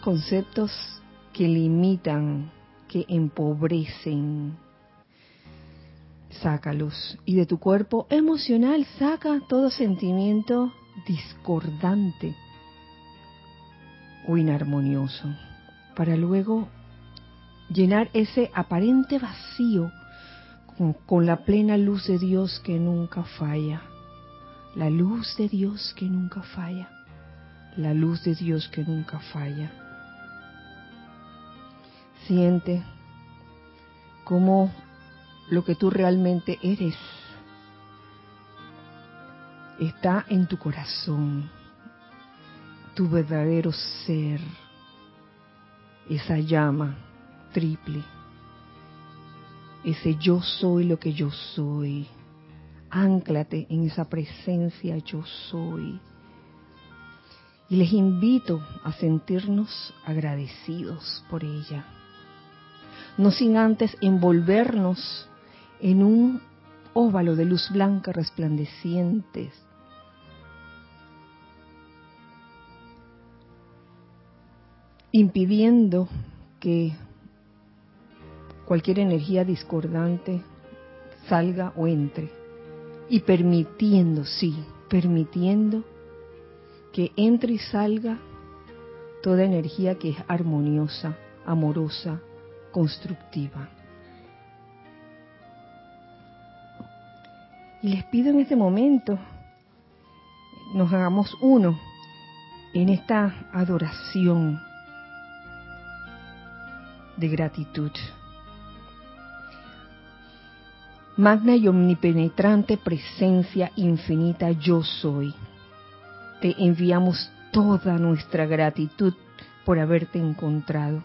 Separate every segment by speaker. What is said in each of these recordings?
Speaker 1: conceptos que limitan, que empobrecen, sácalos. Y de tu cuerpo emocional saca todo sentimiento discordante o inarmonioso, para luego llenar ese aparente vacío con, la plena luz de Dios que nunca falla. La luz de Dios que nunca falla. La luz de Dios que nunca falla. Siente cómo lo que tú realmente eres está en tu corazón, tu verdadero ser, esa llama triple, ese yo soy lo que yo soy. Ánclate en esa presencia yo soy. Y les invito a sentirnos agradecidos por ella. No sin antes envolvernos en un óvalo de luz blanca resplandecientes. impidiendo que cualquier energía discordante salga o entre y permitiendo, sí, permitiendo que entre y salga toda energía que es armoniosa, amorosa, constructiva. Y les pido en este momento, nos hagamos uno en esta adoración de gratitud. Magna y omnipenetrante presencia infinita yo soy. Te enviamos toda nuestra gratitud por haberte encontrado,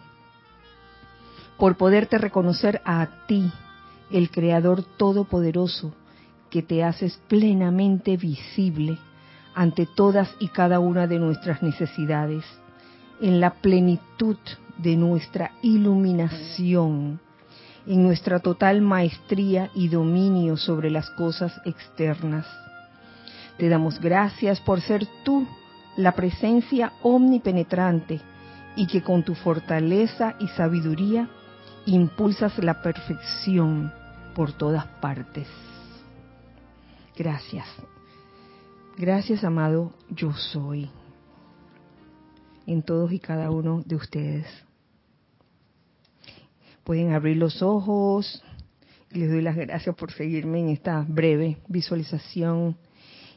Speaker 1: por poderte reconocer a ti, el Creador Todopoderoso, que te haces plenamente visible ante todas y cada una de nuestras necesidades, en la plenitud de nuestra iluminación, en nuestra total maestría y dominio sobre las cosas externas. Te damos gracias por ser tú la presencia omnipenetrante y que con tu fortaleza y sabiduría impulsas la perfección por todas partes. Gracias. Gracias, amado, yo soy en todos y cada uno de ustedes. Pueden abrir los ojos. Les doy las gracias por seguirme en esta breve visualización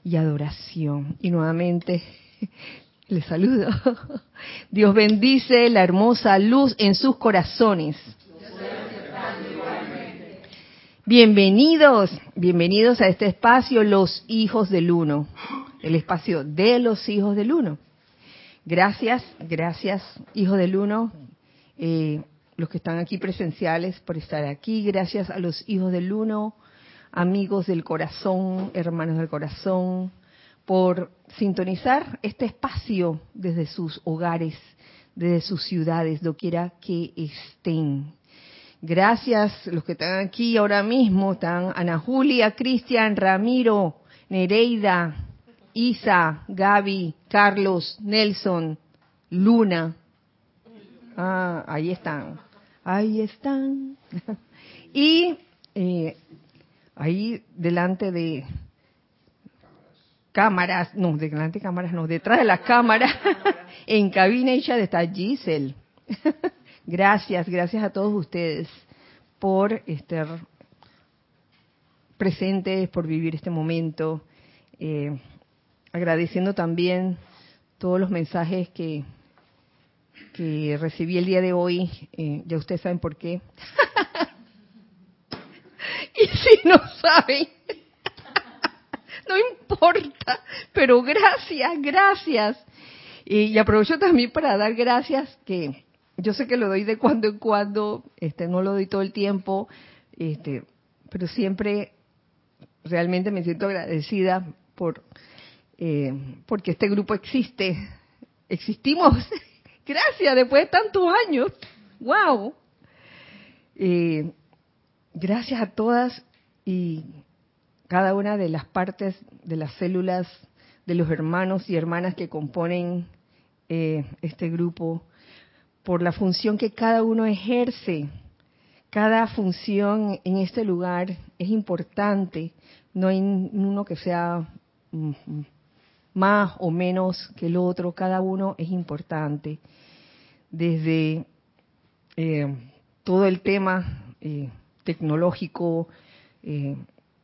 Speaker 1: y adoración. Y nuevamente les saludo. Dios bendice la hermosa luz en sus corazones. Bienvenidos, bienvenidos a este espacio, los hijos del uno, el espacio de los hijos del uno. Gracias, gracias, hijos del uno, eh, los que están aquí presenciales por estar aquí. Gracias a los hijos del uno, amigos del corazón, hermanos del corazón, por sintonizar este espacio desde sus hogares, desde sus ciudades, doquiera que estén. Gracias los que están aquí ahora mismo, están Ana Julia, Cristian, Ramiro, Nereida, Isa, Gaby, Carlos, Nelson, Luna. Ah, ahí están. Ahí están. y eh, ahí delante de cámaras, no, delante de cámaras, no, detrás de las cámaras, en cabina ella está Giselle. Gracias, gracias a todos ustedes por estar presentes, por vivir este momento. Eh, agradeciendo también todos los mensajes que, que recibí el día de hoy. Eh, ya ustedes saben por qué. y si no saben, no importa, pero gracias, gracias. Y, aprovecho también para dar gracias que yo sé que lo doy de cuando en cuando, este, no lo doy todo el tiempo, este, pero siempre realmente me siento agradecida por, eh, porque este grupo existe, existimos, gracias, después de tantos años, wow. Eh, gracias a todas y cada una de las partes de las células de los hermanos y hermanas que componen eh, este grupo por la función que cada uno ejerce. Cada función en este lugar es importante. No hay uno que sea mm, más o menos que el otro. Cada uno es importante. Desde eh, todo el tema eh, tecnológico eh,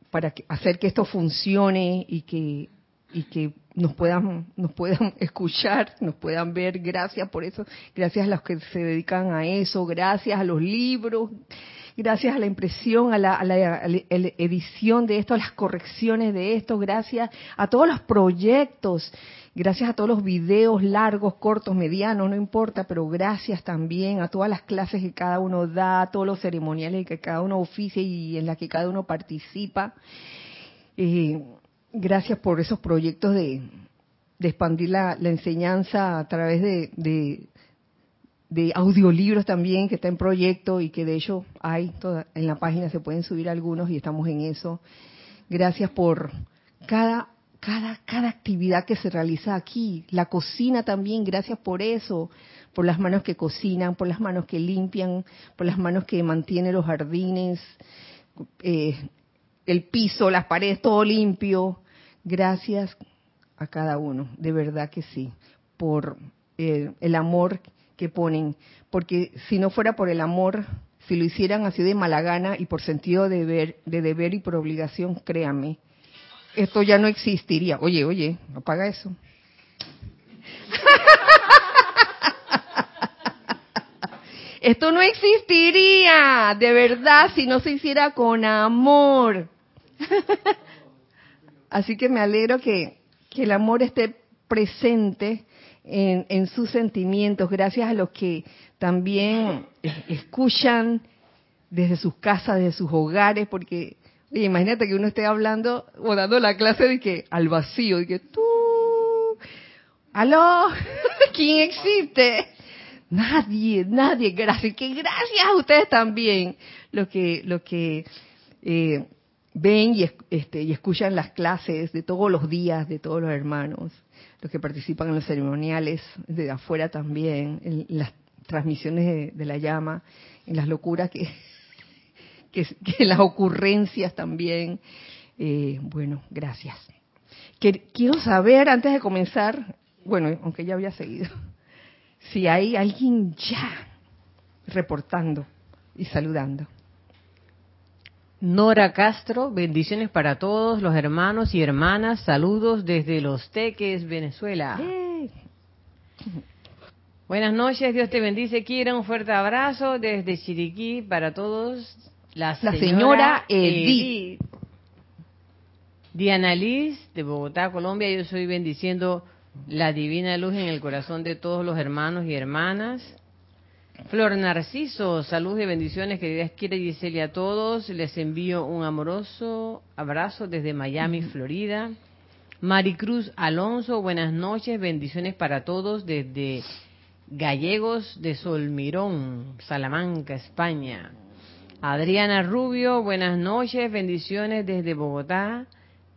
Speaker 1: para hacer que esto funcione y que y que nos puedan nos puedan escuchar, nos puedan ver. Gracias por eso, gracias a los que se dedican a eso, gracias a los libros, gracias a la impresión, a la, edición de esto, a las correcciones de esto, gracias a todos los proyectos, gracias a todos los videos largos, cortos, medianos, no importa, pero gracias también a todas las clases que cada uno da, a todos los ceremoniales que cada uno oficia y en las que cada uno participa. Eh, gracias por esos proyectos de, expandir la, enseñanza a través de, de, audiolibros también, que está en proyecto y que de hecho hay, en la página se pueden subir algunos y estamos en eso. Gracias por cada, cada, cada actividad que se realiza aquí. La cocina también, gracias por eso, por las manos que cocinan, por las manos que limpian, por las manos que mantienen los jardines, eh, el piso, las paredes, todo limpio. Gracias a cada uno, de verdad que sí, por eh, el amor que ponen, porque si no fuera por el amor, si lo hicieran así de mala gana y por sentido de deber, de deber y por obligación, créame, esto ya no existiría. Oye, oye, apaga eso. Esto no existiría, de verdad, si no se hiciera con amor. Así que me alegro que, el amor esté presente en, sus sentimientos, gracias a los que también escuchan desde sus casas, desde sus hogares, porque imagínate que uno esté hablando o dando la clase de que al vacío, de que tú, aló, ¿quién existe? Nadie, nadie, gracias, que gracias a ustedes también, lo que, lo que eh, ven y, este, y escuchan las clases de todos los días de todos los hermanos, los que participan en los ceremoniales, de afuera también, en las transmisiones de, la llama, en las locuras que, las ocurrencias también. Eh, bueno, gracias. quiero saber, antes de comenzar, bueno, aunque ya había seguido, si hay alguien ya reportando y saludando.
Speaker 2: Nora Castro, bendiciones para todos los hermanos y hermanas, saludos desde Los Teques, Venezuela. Buenas noches, Dios te bendice, Kira, un fuerte abrazo desde Chiriquí para todos.
Speaker 1: La señora, Edith.
Speaker 2: Diana Liz, de Bogotá, Colombia, yo soy bendiciendo la divina luz en el corazón de todos los hermanos y hermanas. Flor Narciso, salud y bendiciones, queridas y Giselle a todos. Les envío un amoroso abrazo desde Miami, Florida. Maricruz Alonso, buenas noches, bendiciones para todos desde Gallegos de Solmirón, Salamanca, España. Adriana Rubio, buenas noches, bendiciones desde Bogotá.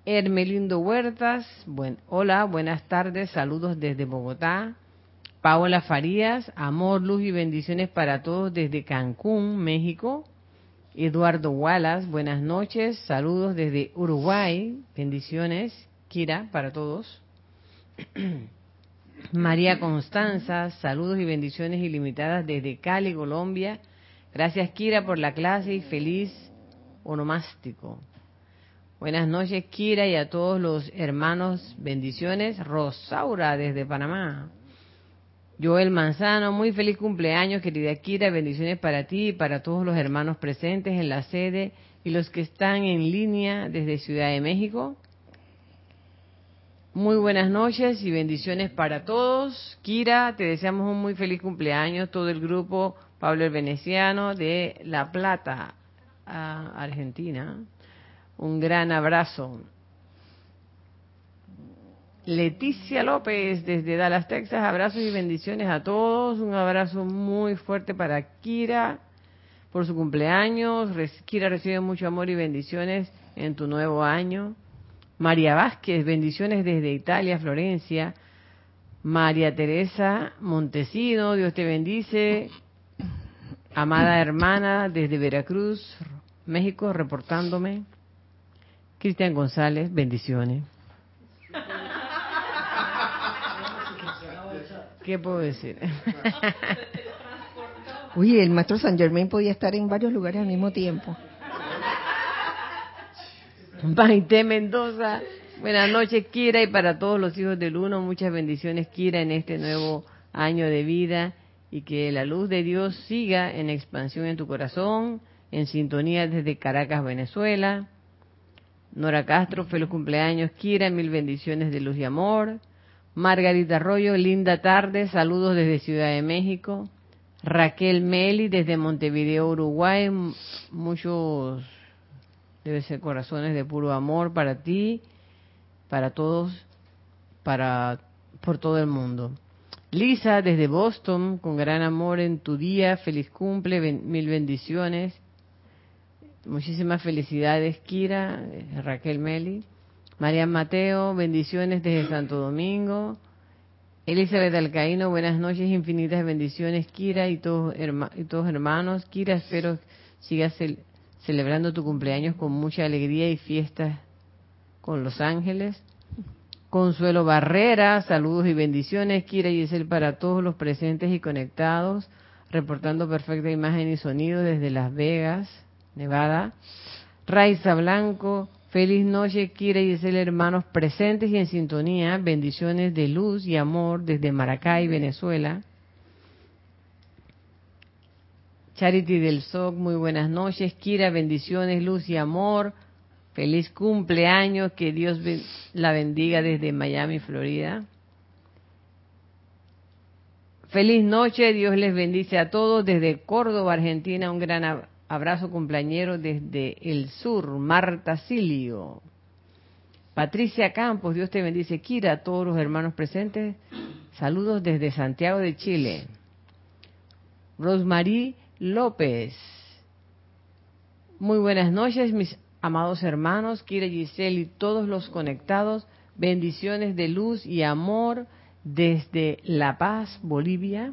Speaker 2: Hermelindo Huertas, buen, hola, buenas tardes, saludos desde Bogotá. Paola Farías, amor, luz y bendiciones para todos desde Cancún, México. Eduardo Wallace, buenas noches, saludos desde Uruguay, bendiciones, Kira, para todos. María Constanza, saludos y bendiciones ilimitadas desde Cali, Colombia. Gracias, Kira, por la clase y feliz onomástico. Buenas noches, Kira, y a todos los hermanos, bendiciones. Rosaura, desde Panamá. Joel Manzano, muy feliz cumpleaños, querida Kira, bendiciones para ti y para todos los hermanos presentes en la sede y los que están en línea desde Ciudad de México. Muy buenas noches y bendiciones para todos. Kira, te deseamos un muy feliz cumpleaños, todo el grupo Pablo el Veneciano de La Plata, Argentina. Un gran abrazo. Leticia López desde Dallas, Texas. Abrazos y bendiciones a todos. Un abrazo muy fuerte para Kira por su cumpleaños. Kira recibe mucho amor y bendiciones en tu nuevo año. María Vázquez, bendiciones desde Italia, Florencia. María Teresa Montesino, Dios te bendice. Amada hermana desde Veracruz, México, reportándome. Cristian González, bendiciones. ¿Qué puedo decir?
Speaker 1: Uy, el maestro San Germain podía estar en varios lugares al mismo tiempo.
Speaker 2: Maite Mendoza, buenas noches Kira y para todos los hijos del uno, muchas bendiciones Kira en este nuevo año de vida y que la luz de Dios siga en expansión en tu corazón, en sintonía desde Caracas, Venezuela. Nora Castro, feliz cumpleaños Kira, mil bendiciones de luz y amor. Margarita Arroyo, linda tarde, saludos desde Ciudad de México. Raquel Meli desde Montevideo, Uruguay, muchos debe ser corazones de puro amor para ti, para todos, para por todo el mundo. Lisa desde Boston, con gran amor en tu día, feliz cumple, mil bendiciones. Muchísimas felicidades, Kira, eh, Raquel Meli. María Mateo, bendiciones desde Santo Domingo. Elizabeth Alcaíno, buenas noches, infinitas bendiciones, Kira y todos, y todos hermanos. Kira, espero sigas celebrando tu cumpleaños con mucha alegría y fiestas con los ángeles. Consuelo Barrera, saludos y bendiciones, Kira y Giselle para todos los presentes y conectados, reportando perfecta imagen y sonido desde Las Vegas, Nevada. Raiza Blanco, Feliz noche, Kira y Giselle, hermanos presentes y en sintonía. Bendiciones de luz y amor desde Maracay, Venezuela. Charity del SOC, muy buenas noches. Kira, bendiciones, luz y amor. Feliz cumpleaños, que Dios la bendiga desde Miami, Florida. Feliz noche, Dios les bendice a todos desde Córdoba, Argentina. Un gran abrazo Abrazo cumpleañero desde el sur, Marta Silio. Patricia Campos, Dios te bendice. Kira, a todos los hermanos presentes, saludos desde Santiago de Chile. Rosmarie López, muy buenas noches, mis amados hermanos, Kira Giselle y todos los conectados. Bendiciones de luz y amor desde La Paz, Bolivia.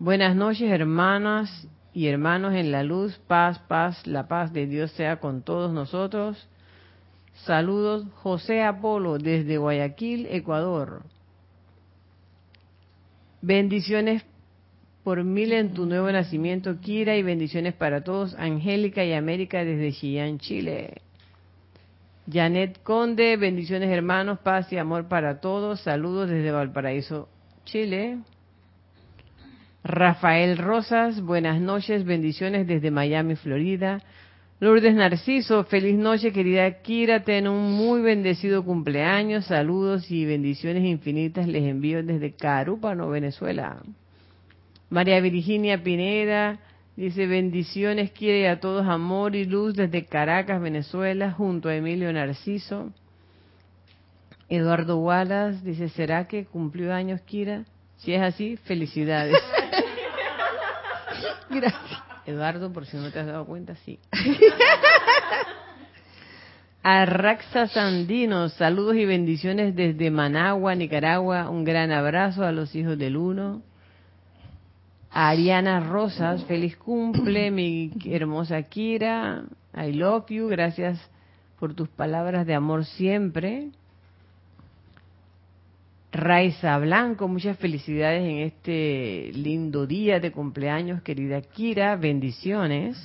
Speaker 2: Buenas noches, hermanas y hermanos en la luz, paz, paz, la paz de Dios sea con todos nosotros. Saludos, José Apolo, desde Guayaquil, Ecuador. Bendiciones por mil en tu nuevo nacimiento, Kira, y bendiciones para todos, Angélica y América desde Chillán, Chile. Janet Conde, bendiciones hermanos, paz y amor para todos. Saludos desde Valparaíso, Chile. Rafael Rosas, buenas noches, bendiciones desde Miami, Florida. Lourdes Narciso, feliz noche querida Kira, ten un muy bendecido cumpleaños, saludos y bendiciones infinitas les envío desde Carúpano, Venezuela. María Virginia Pineda dice bendiciones, quiere a todos amor y luz desde Caracas, Venezuela, junto a Emilio Narciso. Eduardo Wallace dice, ¿será que cumplió años Kira? Si es así, felicidades. Gracias. Eduardo, por si no te has dado cuenta, sí. Arraxa Sandino, saludos y bendiciones desde Managua, Nicaragua. Un gran abrazo a los hijos del uno. Ariana Rosas, feliz cumple, mi hermosa Kira. I love you, gracias por tus palabras de amor siempre. Raiza Blanco, muchas felicidades en este lindo día de cumpleaños, querida Kira, bendiciones.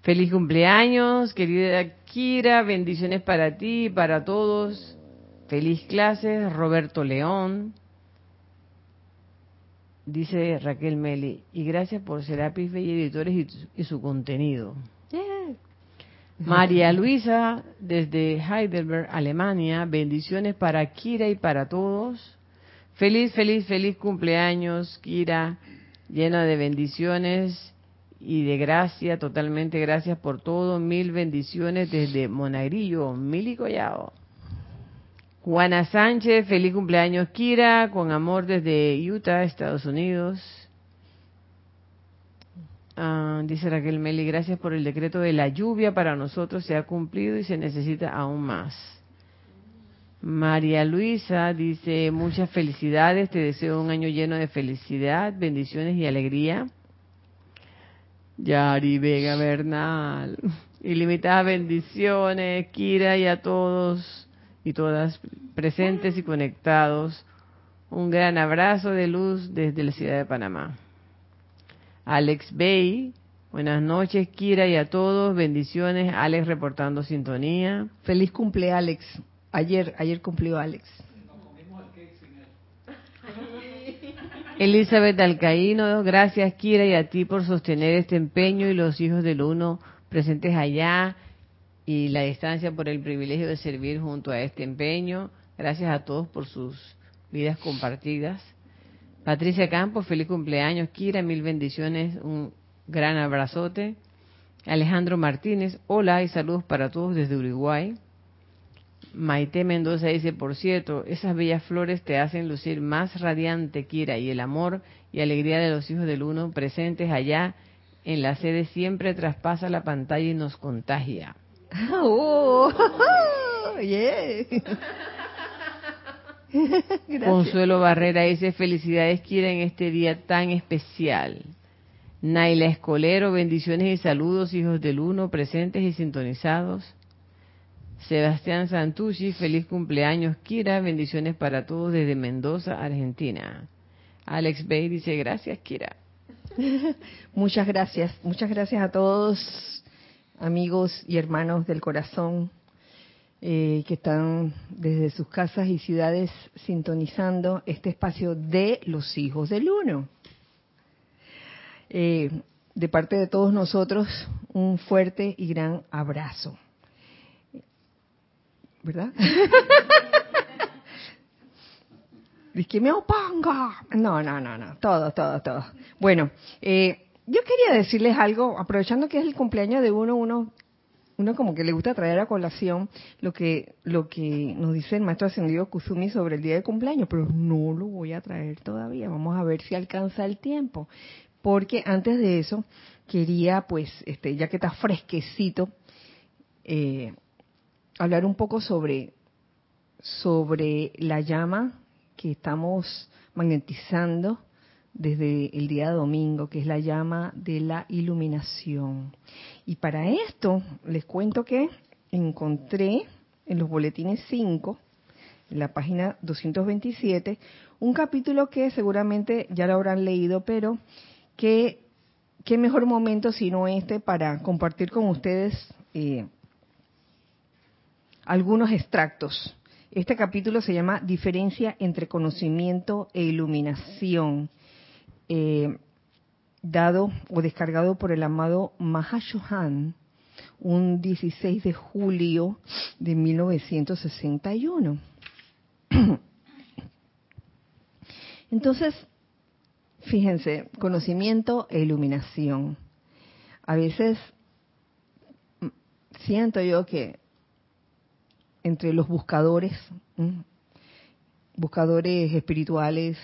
Speaker 2: Feliz cumpleaños, querida Kira, bendiciones para ti para todos. Feliz clases, Roberto León. Dice Raquel Meli, y gracias por Serapis y Editores y, su contenido. María Luisa, desde Heidelberg, Alemania, bendiciones para Kira y para todos. Feliz, feliz, feliz cumpleaños, Kira, llena de bendiciones y de gracia, totalmente gracias por todo. Mil bendiciones desde Monagrillo, Mil y Collao. Juana Sánchez, feliz cumpleaños, Kira, con amor desde Utah, Estados Unidos. Ah, dice Raquel Meli, gracias por el decreto de la lluvia para nosotros, se ha cumplido y se necesita aún más. María Luisa dice, muchas felicidades, te deseo un año lleno de felicidad, bendiciones y alegría. Yari Vega Bernal, ilimitadas bendiciones, Kira y a todos y todas presentes y conectados. Un gran abrazo de luz desde la ciudad de Panamá. Alex Bay, buenas noches, Kira y a todos, bendiciones. Alex reportando sintonía.
Speaker 1: Feliz cumple, Alex. Ayer, ayer cumplió Alex.
Speaker 2: Elizabeth Alcaíno, gracias Kira y a ti por sostener este empeño y los hijos del uno presentes allá y la distancia por el privilegio de servir junto a este empeño. Gracias a todos por sus vidas compartidas. Patricia Campos, feliz cumpleaños. Kira, mil bendiciones, un gran abrazote. Alejandro Martínez, hola y saludos para todos desde Uruguay. Maite Mendoza dice, por cierto, esas bellas flores te hacen lucir más radiante, Kira, y el amor y alegría de los hijos del uno presentes allá en la sede siempre traspasa la pantalla y nos contagia. Oh, Consuelo Barrera dice felicidades Kira en este día tan especial. Naila Escolero, bendiciones y saludos hijos del uno presentes y sintonizados. Sebastián Santucci, feliz cumpleaños Kira, bendiciones para todos desde Mendoza, Argentina. Alex Bay dice gracias Kira.
Speaker 1: muchas gracias, muchas gracias a todos amigos y hermanos del corazón eh, que están desde sus casas y ciudades sintonizando este espacio de los hijos del uno. Eh, de parte de todos nosotros, un fuerte y gran abrazo. ¿Verdad? Dice que me oponga. No, no, no, no. Todo, todo, todo. Bueno, eh, yo quería decirles algo, aprovechando que es el cumpleaños de uno, uno uno como que le gusta traer a colación lo que lo que nos dice el maestro ascendido Kusumi sobre el día de cumpleaños, pero no lo voy a traer todavía. Vamos a ver si alcanza el tiempo, porque antes de eso quería, pues, este, ya que está fresquecito, eh, hablar un poco sobre sobre la llama que estamos magnetizando desde el día domingo, que es la llama de la iluminación. Y para esto les cuento que encontré en los boletines 5, en la página 227, un capítulo que seguramente ya lo habrán leído, pero que qué mejor momento sino este para compartir con ustedes eh, algunos extractos. Este capítulo se llama Diferencia entre conocimiento e iluminación eh, dado o descargado por el amado Mahashohan un 16 de julio de 1961. Entonces, fíjense, conocimiento e iluminación. A veces siento yo que entre los buscadores, buscadores espirituales,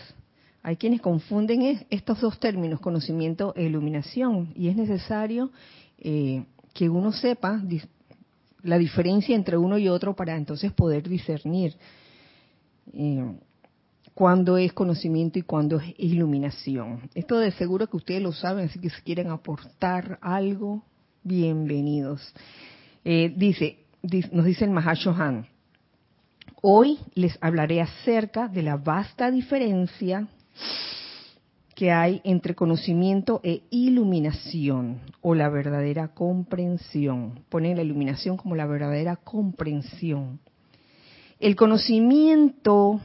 Speaker 1: hay quienes confunden estos dos términos, conocimiento e iluminación, y es necesario eh, que uno sepa la diferencia entre uno y otro para entonces poder discernir eh, cuándo es conocimiento y cuándo es iluminación. Esto de seguro que ustedes lo saben, así que si quieren aportar algo, bienvenidos. Eh, dice, nos dice el Mahashohan, hoy les hablaré acerca de la vasta diferencia que hay entre conocimiento e iluminación o la verdadera comprensión. Ponen la iluminación como la verdadera comprensión. El conocimiento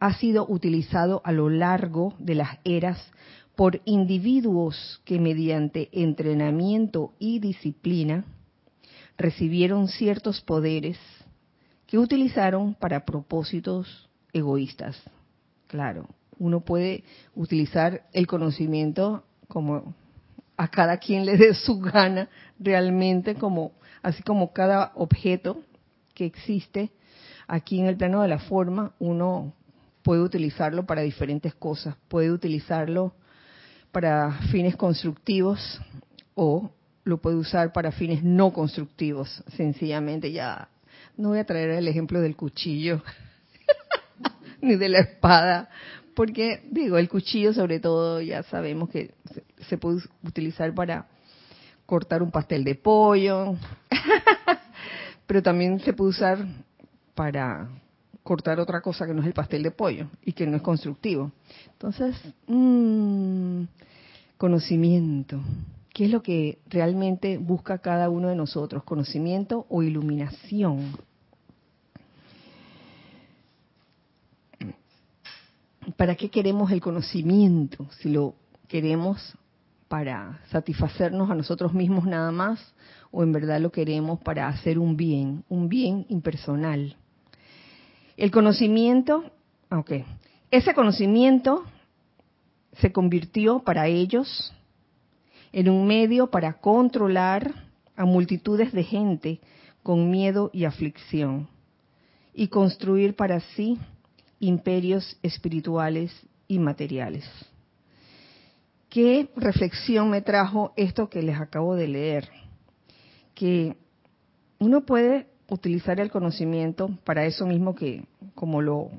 Speaker 1: ha sido utilizado a lo largo de las eras por individuos que mediante entrenamiento y disciplina recibieron ciertos poderes que utilizaron para propósitos egoístas. Claro, uno puede utilizar el conocimiento como a cada quien le dé su gana, realmente como así como cada objeto que existe aquí en el plano de la forma, uno puede utilizarlo para diferentes cosas, puede utilizarlo para fines constructivos o lo puede usar para fines no constructivos. Sencillamente ya no voy a traer el ejemplo del cuchillo ni de la espada, porque digo, el cuchillo sobre todo ya sabemos que se puede utilizar para cortar un pastel de pollo, pero también se puede usar para cortar otra cosa que no es el pastel de pollo y que no es constructivo. Entonces, mmm, conocimiento. ¿Qué es lo que realmente busca cada uno de nosotros? ¿Conocimiento o iluminación? ¿Para qué queremos el conocimiento? Si lo queremos para satisfacernos a nosotros mismos nada más o en verdad lo queremos para hacer un bien, un bien impersonal. El conocimiento, ok, ese conocimiento se convirtió para ellos en un medio para controlar a multitudes de gente con miedo y aflicción y construir para sí imperios espirituales y materiales. ¿Qué reflexión me trajo esto que les acabo de leer? Que uno puede utilizar el conocimiento para eso mismo que, como lo,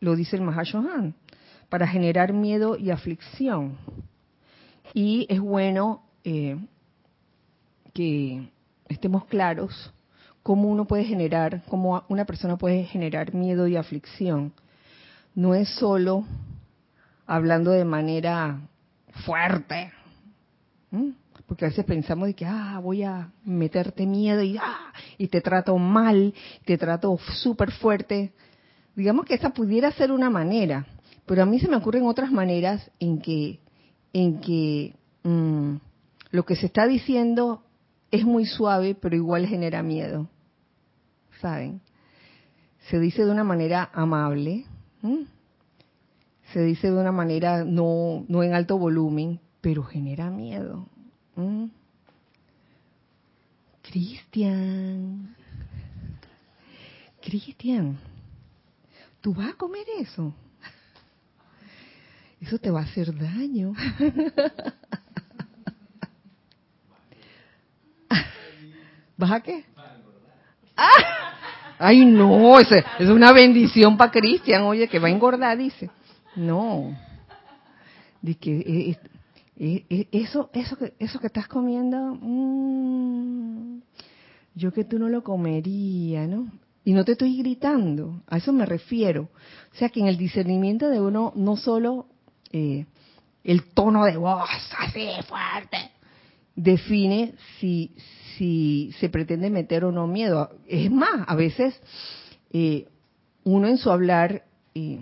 Speaker 1: lo dice el Mahashohan, para generar miedo y aflicción. Y es bueno eh, que estemos claros cómo uno puede generar, cómo una persona puede generar miedo y aflicción. No es solo hablando de manera fuerte, porque a veces pensamos de que, ah, voy a meterte miedo y, ah, y te trato mal, te trato súper fuerte. Digamos que esa pudiera ser una manera, pero a mí se me ocurren otras maneras en que, en que mm, lo que se está diciendo es muy suave, pero igual genera miedo. ¿Saben? Se dice de una manera amable, se dice de una manera no, no en alto volumen, pero genera miedo. Cristian, Cristian, ¿tú vas a comer eso? Eso te va a hacer daño. ¿Vas a qué? Ay, no, es, es una bendición para Cristian, oye, que va a engordar, dice. No. Dice que eh, eh, eh, eso, eso, que, eso que estás comiendo, mmm, yo que tú no lo comería, ¿no? Y no te estoy gritando, a eso me refiero. O sea que en el discernimiento de uno no solo el tono de voz así fuerte define si, si se pretende meter o no miedo. Es más, a veces eh, uno en su hablar, eh,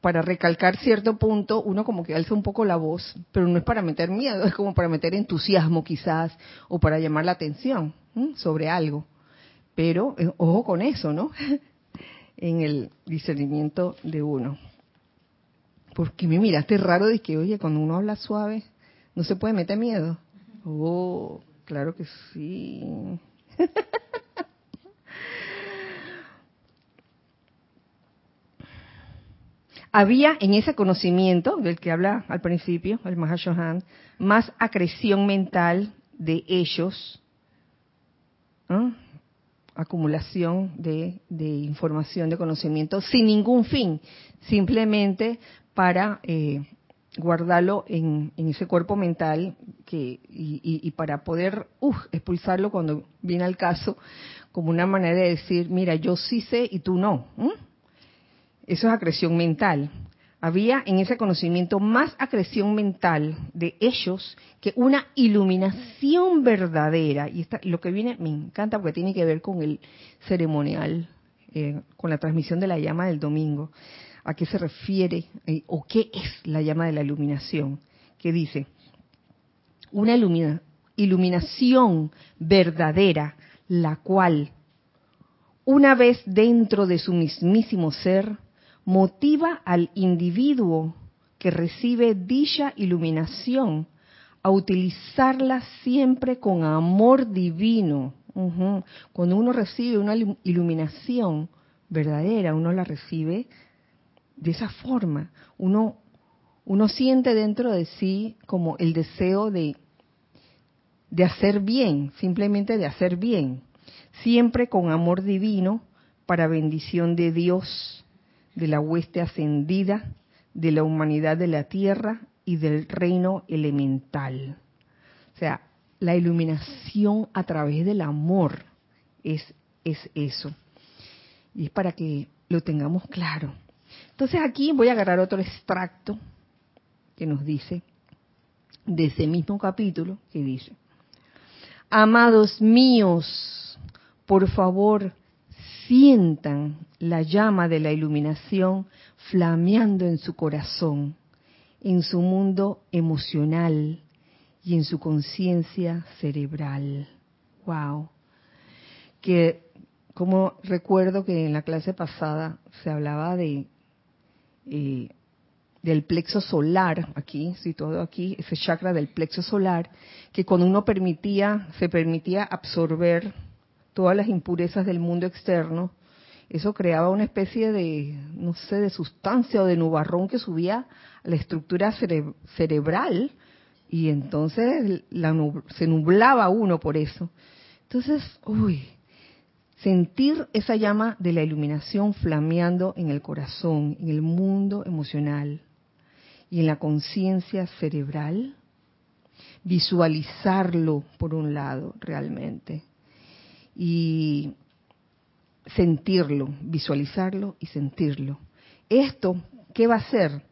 Speaker 1: para recalcar cierto punto, uno como que alza un poco la voz, pero no es para meter miedo, es como para meter entusiasmo quizás, o para llamar la atención sobre algo. Pero eh, ojo con eso, ¿no? en el discernimiento de uno. Porque me miraste raro de que, oye, cuando uno habla suave, no se puede meter miedo. Oh, claro que sí. Había en ese conocimiento del que habla al principio el Mahashohan más acreción mental de ellos, acumulación de, de, información, de conocimiento, sin ningún fin, simplemente para eh, guardarlo en, ese cuerpo mental que, y, para poder expulsarlo cuando viene al caso, como una manera de decir, mira, yo sí sé y tú no. Eso es acreción mental. Había en ese conocimiento más acreción mental de ellos que una iluminación verdadera. Y lo que viene me encanta porque tiene que ver con el ceremonial, eh, con la transmisión de la llama del domingo a qué se refiere eh, o qué es la llama de la iluminación, que dice, una iluminación verdadera, la cual, una vez dentro de su mismísimo ser, motiva al individuo que recibe dicha iluminación a utilizarla siempre con amor divino. Cuando uno recibe una iluminación verdadera, uno la recibe de esa forma. Uno, uno siente dentro de sí como el deseo de, de hacer bien, simplemente de hacer bien, siempre con amor divino para bendición de Dios, de la hueste ascendida, de la humanidad de la tierra y del reino elemental. O sea, la iluminación a través del amor es, es eso. Y es para que lo tengamos claro. Entonces aquí voy a agarrar otro extracto que nos dice, de ese mismo capítulo, que dice, Amados míos, por favor, sientan la llama de la iluminación flameando en su corazón, en su mundo emocional y en su conciencia cerebral. Wow. Que como recuerdo que en la clase pasada se hablaba de eh, del plexo solar, aquí, sí, todo aquí, ese chakra del plexo solar, que cuando uno permitía, se permitía absorber todas las impurezas del mundo externo, eso creaba una especie de, no sé, de sustancia o de nubarrón que subía a la estructura cerebral y entonces se nublaba uno por eso. Entonces, uy, sentir esa llama de la iluminación flameando en el corazón, en el mundo emocional, y en la conciencia cerebral, visualizarlo por un lado realmente y sentirlo, visualizarlo y sentirlo. Esto, ¿qué va a hacer?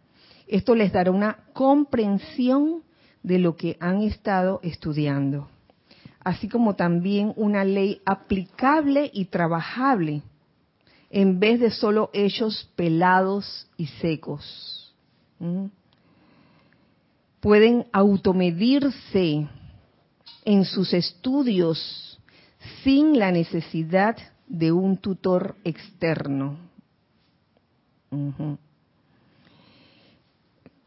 Speaker 1: Esto les dará una comprensión de lo que han estado estudiando, así como también una ley aplicable y trabajable, en vez de solo hechos pelados y secos. ¿Mm? pueden automedirse en sus estudios sin la necesidad de un tutor externo.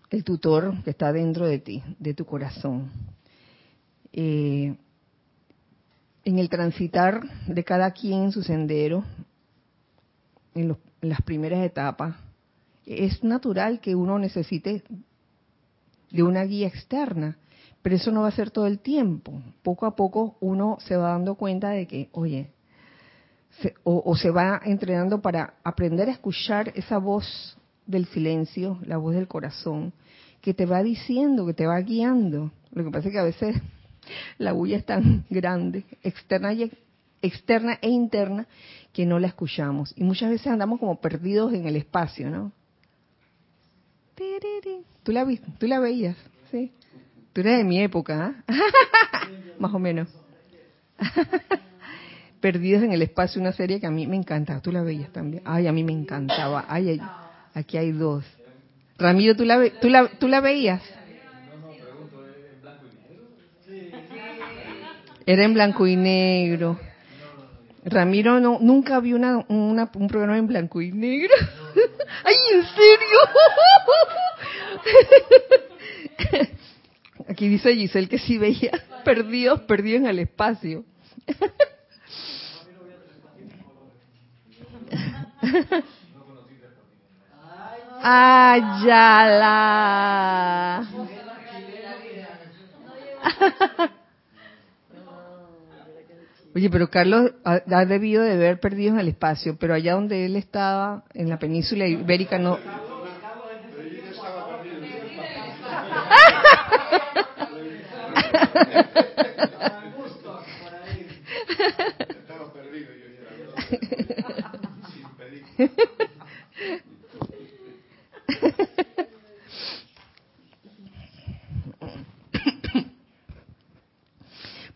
Speaker 1: El tutor que está dentro de ti, de tu corazón. Eh, en el transitar de cada quien en su sendero, en las primeras etapas, es natural que uno necesite de una guía externa. Pero eso no va a ser todo el tiempo. Poco a poco uno se va dando cuenta de que, oye, o, se va entrenando para aprender a escuchar esa voz del silencio, la voz del corazón, que te va diciendo, que te va guiando. Lo que pasa es que a veces la bulla es tan grande, externa, y, externa e interna, que no la escuchamos. Y muchas veces andamos como perdidos en el espacio, ¿no? ¿Tú la, ¿Tú la veías? Sí. Tú eres de mi época, ¿ah? Más o menos. Perdidos en el espacio, una serie que a mí me encantaba. Tú la veías también. Ay, a mí me encantaba. Ay, aquí hay dos. Ramiro, ¿tú la, tú la, ¿tú la veías? Era en blanco y negro. Ramiro no, nunca vi una, una, un programa en blanco y negro. ¡Ay, en serio! Aquí dice Giselle que sí veía perdidos, perdidos en el espacio. ¡Ayala! Oye, pero Carlos ha, debido de haber perdido en el espacio, pero allá donde él estaba, en la península ibérica, no.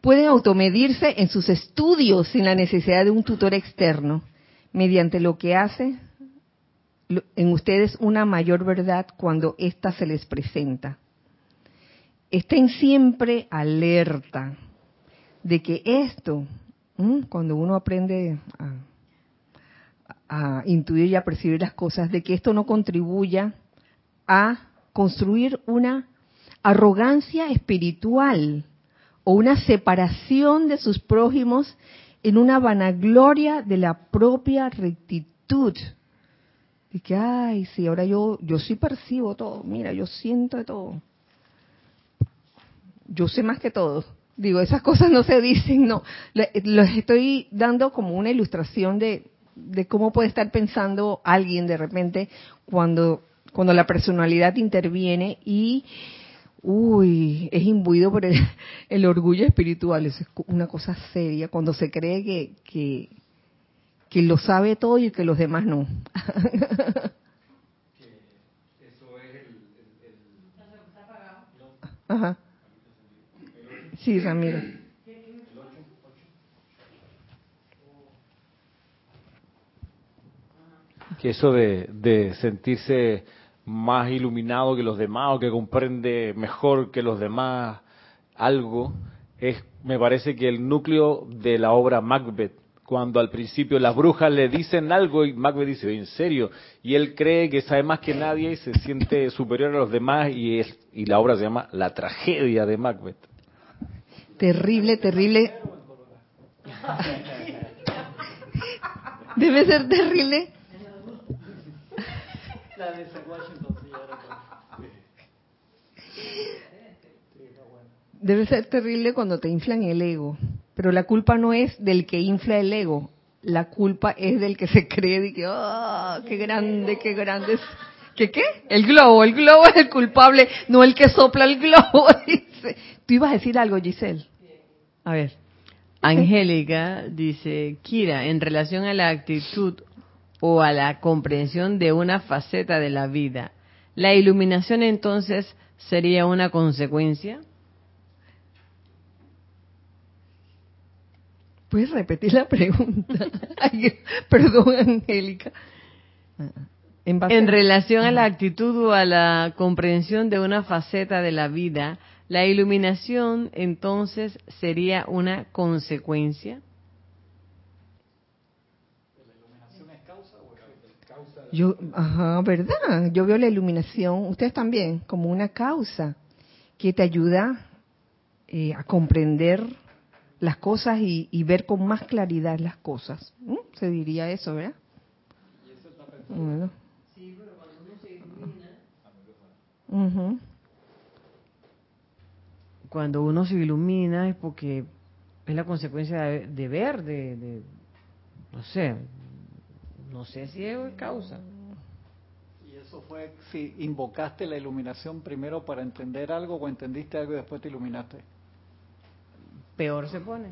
Speaker 1: Pueden automedirse en sus estudios sin la necesidad de un tutor externo, mediante lo que hace en ustedes una mayor verdad cuando ésta se les presenta. Estén siempre alerta de que esto, cuando uno aprende a, a intuir y a percibir las cosas, de que esto no contribuya a construir una arrogancia espiritual o una separación de sus prójimos en una vanagloria de la propia rectitud. Y que, ay, sí, ahora yo, yo sí percibo todo. Mira, yo siento de todo. Yo sé más que todo. Digo, esas cosas no se dicen, no. Les estoy dando como una ilustración de, de cómo puede estar pensando alguien de repente cuando, cuando la personalidad interviene y, uy, es imbuido por el, el orgullo espiritual. Eso es una cosa seria cuando se cree que, que, que lo sabe todo y que los demás no. Ajá. Sí, Ramiro.
Speaker 3: Que eso de, de sentirse más iluminado que los demás o que comprende mejor que los demás algo, es, me parece que el núcleo de la obra Macbeth cuando al principio las brujas le dicen algo y Macbeth dice, ¿en serio? Y él cree que sabe más que nadie y se siente superior a los demás y, es, y la obra se llama La tragedia de Macbeth.
Speaker 1: Terrible, terrible. Debe ser terrible. Debe ser terrible cuando te inflan el ego. Pero la culpa no es del que infla el ego, la culpa es del que se cree y que, ¡oh, qué grande, qué grande es! ¿Qué qué? El globo, el globo es el culpable, no el que sopla el globo. Tú ibas a decir algo, Giselle. A ver.
Speaker 2: Angélica dice, Kira, en relación a la actitud o a la comprensión de una faceta de la vida, ¿la iluminación entonces sería una consecuencia?
Speaker 1: ¿Puedes repetir la pregunta? perdón, Angélica.
Speaker 2: En, relación a la actitud o a la comprensión de una faceta de la vida, ¿la iluminación entonces sería una consecuencia?
Speaker 1: Yo, ajá, ¿verdad? Yo veo la iluminación, ustedes también, como una causa que te ayuda eh, a comprender las cosas y, ver con más claridad las cosas. Se diría eso, ¿verdad? Sí, pero cuando uno se
Speaker 2: ilumina. Cuando uno se ilumina es porque es la consecuencia de, ver, de, no sé, no sé si es causa.
Speaker 4: Y eso fue si invocaste la iluminación primero para entender algo o entendiste algo y después te iluminaste
Speaker 2: peor se pone.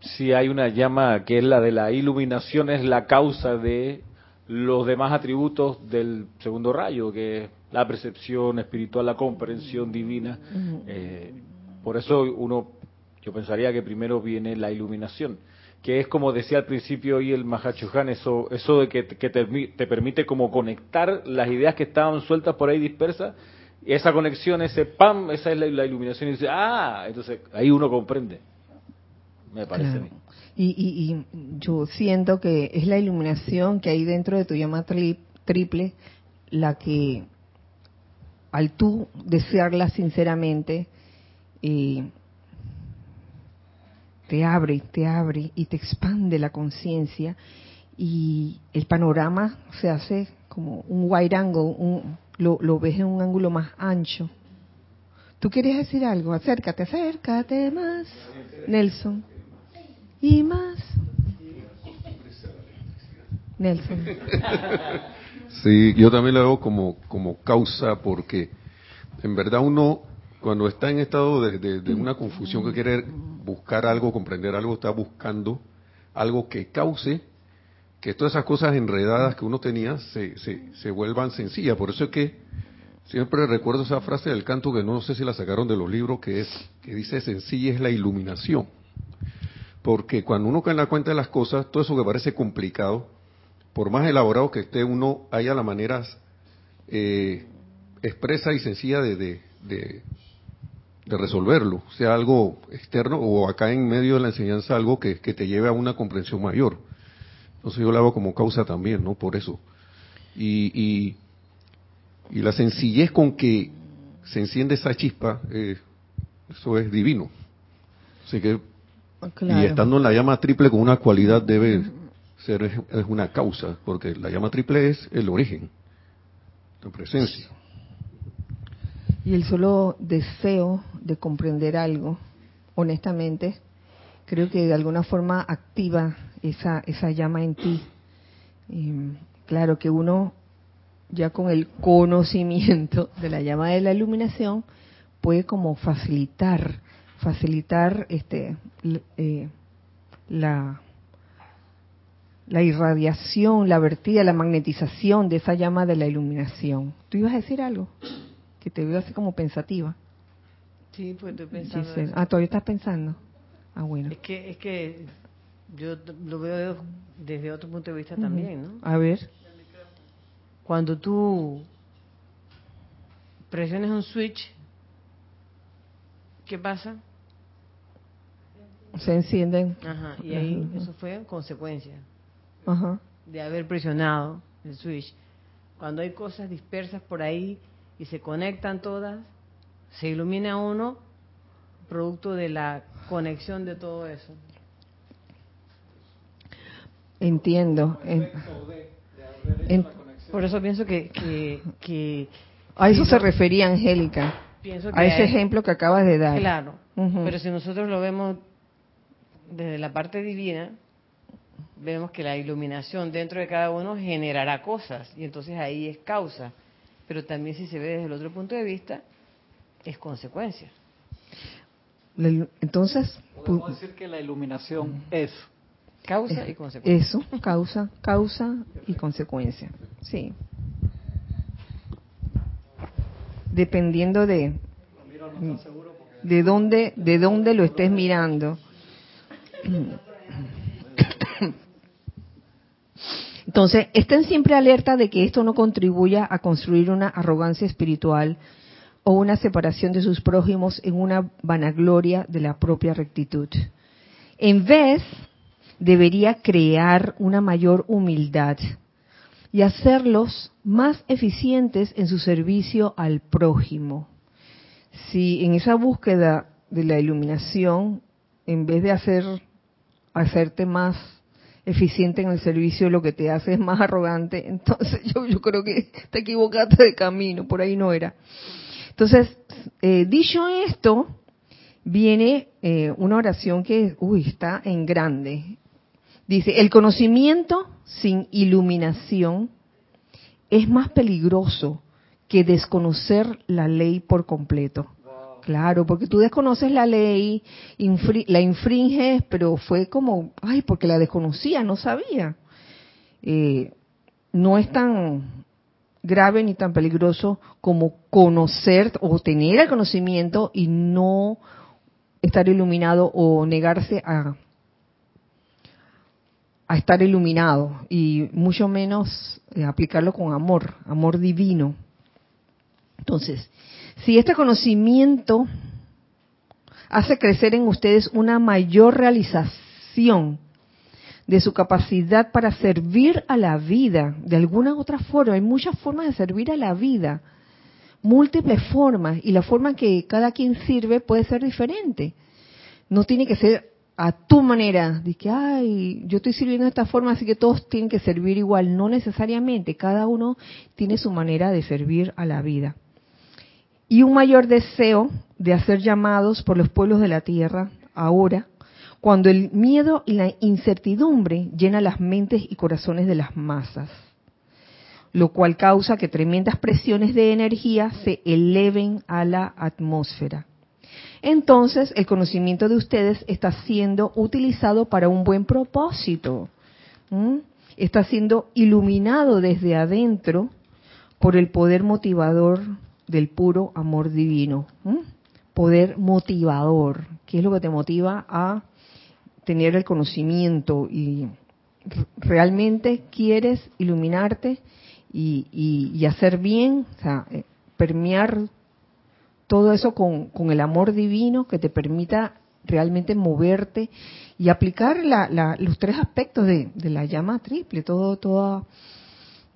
Speaker 3: Si hay una llama que es la de la iluminación, es la causa de los demás atributos del segundo rayo, que es la percepción espiritual, la comprensión divina. Eh, por eso uno, yo pensaría que primero viene la iluminación, que es como decía al principio hoy el Mahachohan, eso, eso de que, te, te permite como conectar las ideas que estaban sueltas por ahí dispersas esa conexión, ese pam, esa es la, iluminación. Y dice, ah, entonces ahí uno comprende. Me parece a mí.
Speaker 1: Y, yo siento que es la iluminación que hay dentro de tu llama triple la que, al tú desearla sinceramente, eh, te abre, te abre y te expande la conciencia y el panorama se hace como un wide angle, un, lo, lo ves en un ángulo más ancho. ¿Tú quieres decir algo? Acércate, acércate más, Nelson. Y más. Nelson.
Speaker 5: Sí, yo también lo veo como, como causa porque en verdad uno cuando está en estado de, de, una confusión que quiere buscar algo, comprender algo, está buscando algo que cause que todas esas cosas enredadas que uno tenía se, se, vuelvan sencillas. Por eso es que siempre recuerdo esa frase del canto que no sé si la sacaron de los libros, que es que dice sencilla es la iluminación. Porque cuando uno cae en la cuenta de las cosas, todo eso que parece complicado, por más elaborado que esté, uno haya la manera eh, expresa y sencilla de, de, de, resolverlo, sea algo externo o acá en medio de la enseñanza algo que, que te lleve a una comprensión mayor. Entonces yo lo hago como causa también, ¿no? Por eso. Y, y, la sencillez con que se enciende esa chispa, eh, eso es divino. Así que, y estando en la llama triple con una cualidad debe ser es, es una causa, porque la llama triple es el origen, la presencia.
Speaker 1: Y el solo deseo de comprender algo, honestamente, creo que de alguna forma activa esa, esa llama en ti. Y, claro que uno ya con el conocimiento de la llama de la iluminación puede como facilitar, facilitar este eh, la la irradiación, la vertida, la magnetización de esa llama de la iluminación. ¿Tú ibas a decir algo? Que te veo así como pensativa.
Speaker 2: Sí, pues estoy pensando.
Speaker 1: Giselle. Ah, todavía estás pensando. Ah, bueno.
Speaker 2: Es que, es que yo lo veo desde otro punto de vista también, ¿no?
Speaker 1: A ver.
Speaker 2: Cuando tú presiones un switch, ¿qué pasa?
Speaker 1: Se encienden.
Speaker 2: Ajá, y ahí eso fue consecuencia
Speaker 1: Ajá.
Speaker 2: de haber presionado el switch. Cuando hay cosas dispersas por ahí y se conectan todas, se ilumina uno producto de la conexión de todo eso.
Speaker 1: Entiendo. En- en-
Speaker 2: Por eso pienso que, que, que
Speaker 1: a eso
Speaker 2: si
Speaker 1: se
Speaker 2: no-
Speaker 1: refería Angélica.
Speaker 2: pienso que
Speaker 1: A ese
Speaker 2: hay-
Speaker 1: ejemplo que acabas de dar.
Speaker 2: Claro, pero si nosotros lo vemos desde la parte divina, vemos que la iluminación dentro de cada uno generará cosas y entonces ahí es causa. Pero también si se ve desde el otro punto de vista, es consecuencia.
Speaker 1: Entonces,
Speaker 4: Podemos decir que la iluminación es.
Speaker 2: Causa y consecuencia.
Speaker 1: eso, causa, causa y consecuencia. Sí. Dependiendo de de dónde de dónde lo estés mirando. Entonces, estén siempre alerta de que esto no contribuya a construir una arrogancia espiritual o una separación de sus prójimos en una vanagloria de la propia rectitud. En vez, debería crear una mayor humildad y hacerlos más eficientes en su servicio al prójimo. Si en esa búsqueda de la iluminación, en vez de hacer hacerte más eficiente en el servicio, lo que te hace es más arrogante, entonces yo, creo que te equivocaste de camino, por ahí no era. Entonces, eh, dicho esto, viene eh, una oración que, uy, está en grande. Dice, el conocimiento sin iluminación es más peligroso que desconocer la ley por completo. Claro, porque tú desconoces la ley, la infringes, pero fue como, ay, porque la desconocía, no sabía. Eh, no es tan grave ni tan peligroso como conocer o tener el conocimiento y no estar iluminado o negarse a, a estar iluminado y mucho menos eh, aplicarlo con amor, amor divino. Entonces, si este conocimiento hace crecer en ustedes una mayor realización de su capacidad para servir a la vida de alguna otra forma, hay muchas formas de servir a la vida, múltiples formas, y la forma que cada quien sirve puede ser diferente. No tiene que ser a tu manera, de que, ay, yo estoy sirviendo de esta forma, así que todos tienen que servir igual. No necesariamente, cada uno tiene su manera de servir a la vida. Y un mayor deseo de hacer llamados por los pueblos de la tierra ahora, cuando el miedo y la incertidumbre llenan las mentes y corazones de las masas, lo cual causa que tremendas presiones de energía se eleven a la atmósfera. Entonces, el conocimiento de ustedes está siendo utilizado para un buen propósito. Está siendo iluminado desde adentro por el poder motivador del puro amor divino. Poder motivador, que es lo que te motiva a tener el conocimiento y realmente quieres iluminarte y, y- y hacer bien, o sea, eh, permear todo eso con, con el amor divino que te permita realmente moverte y aplicar la- la- los tres aspectos de, de la llama triple, todo, toda,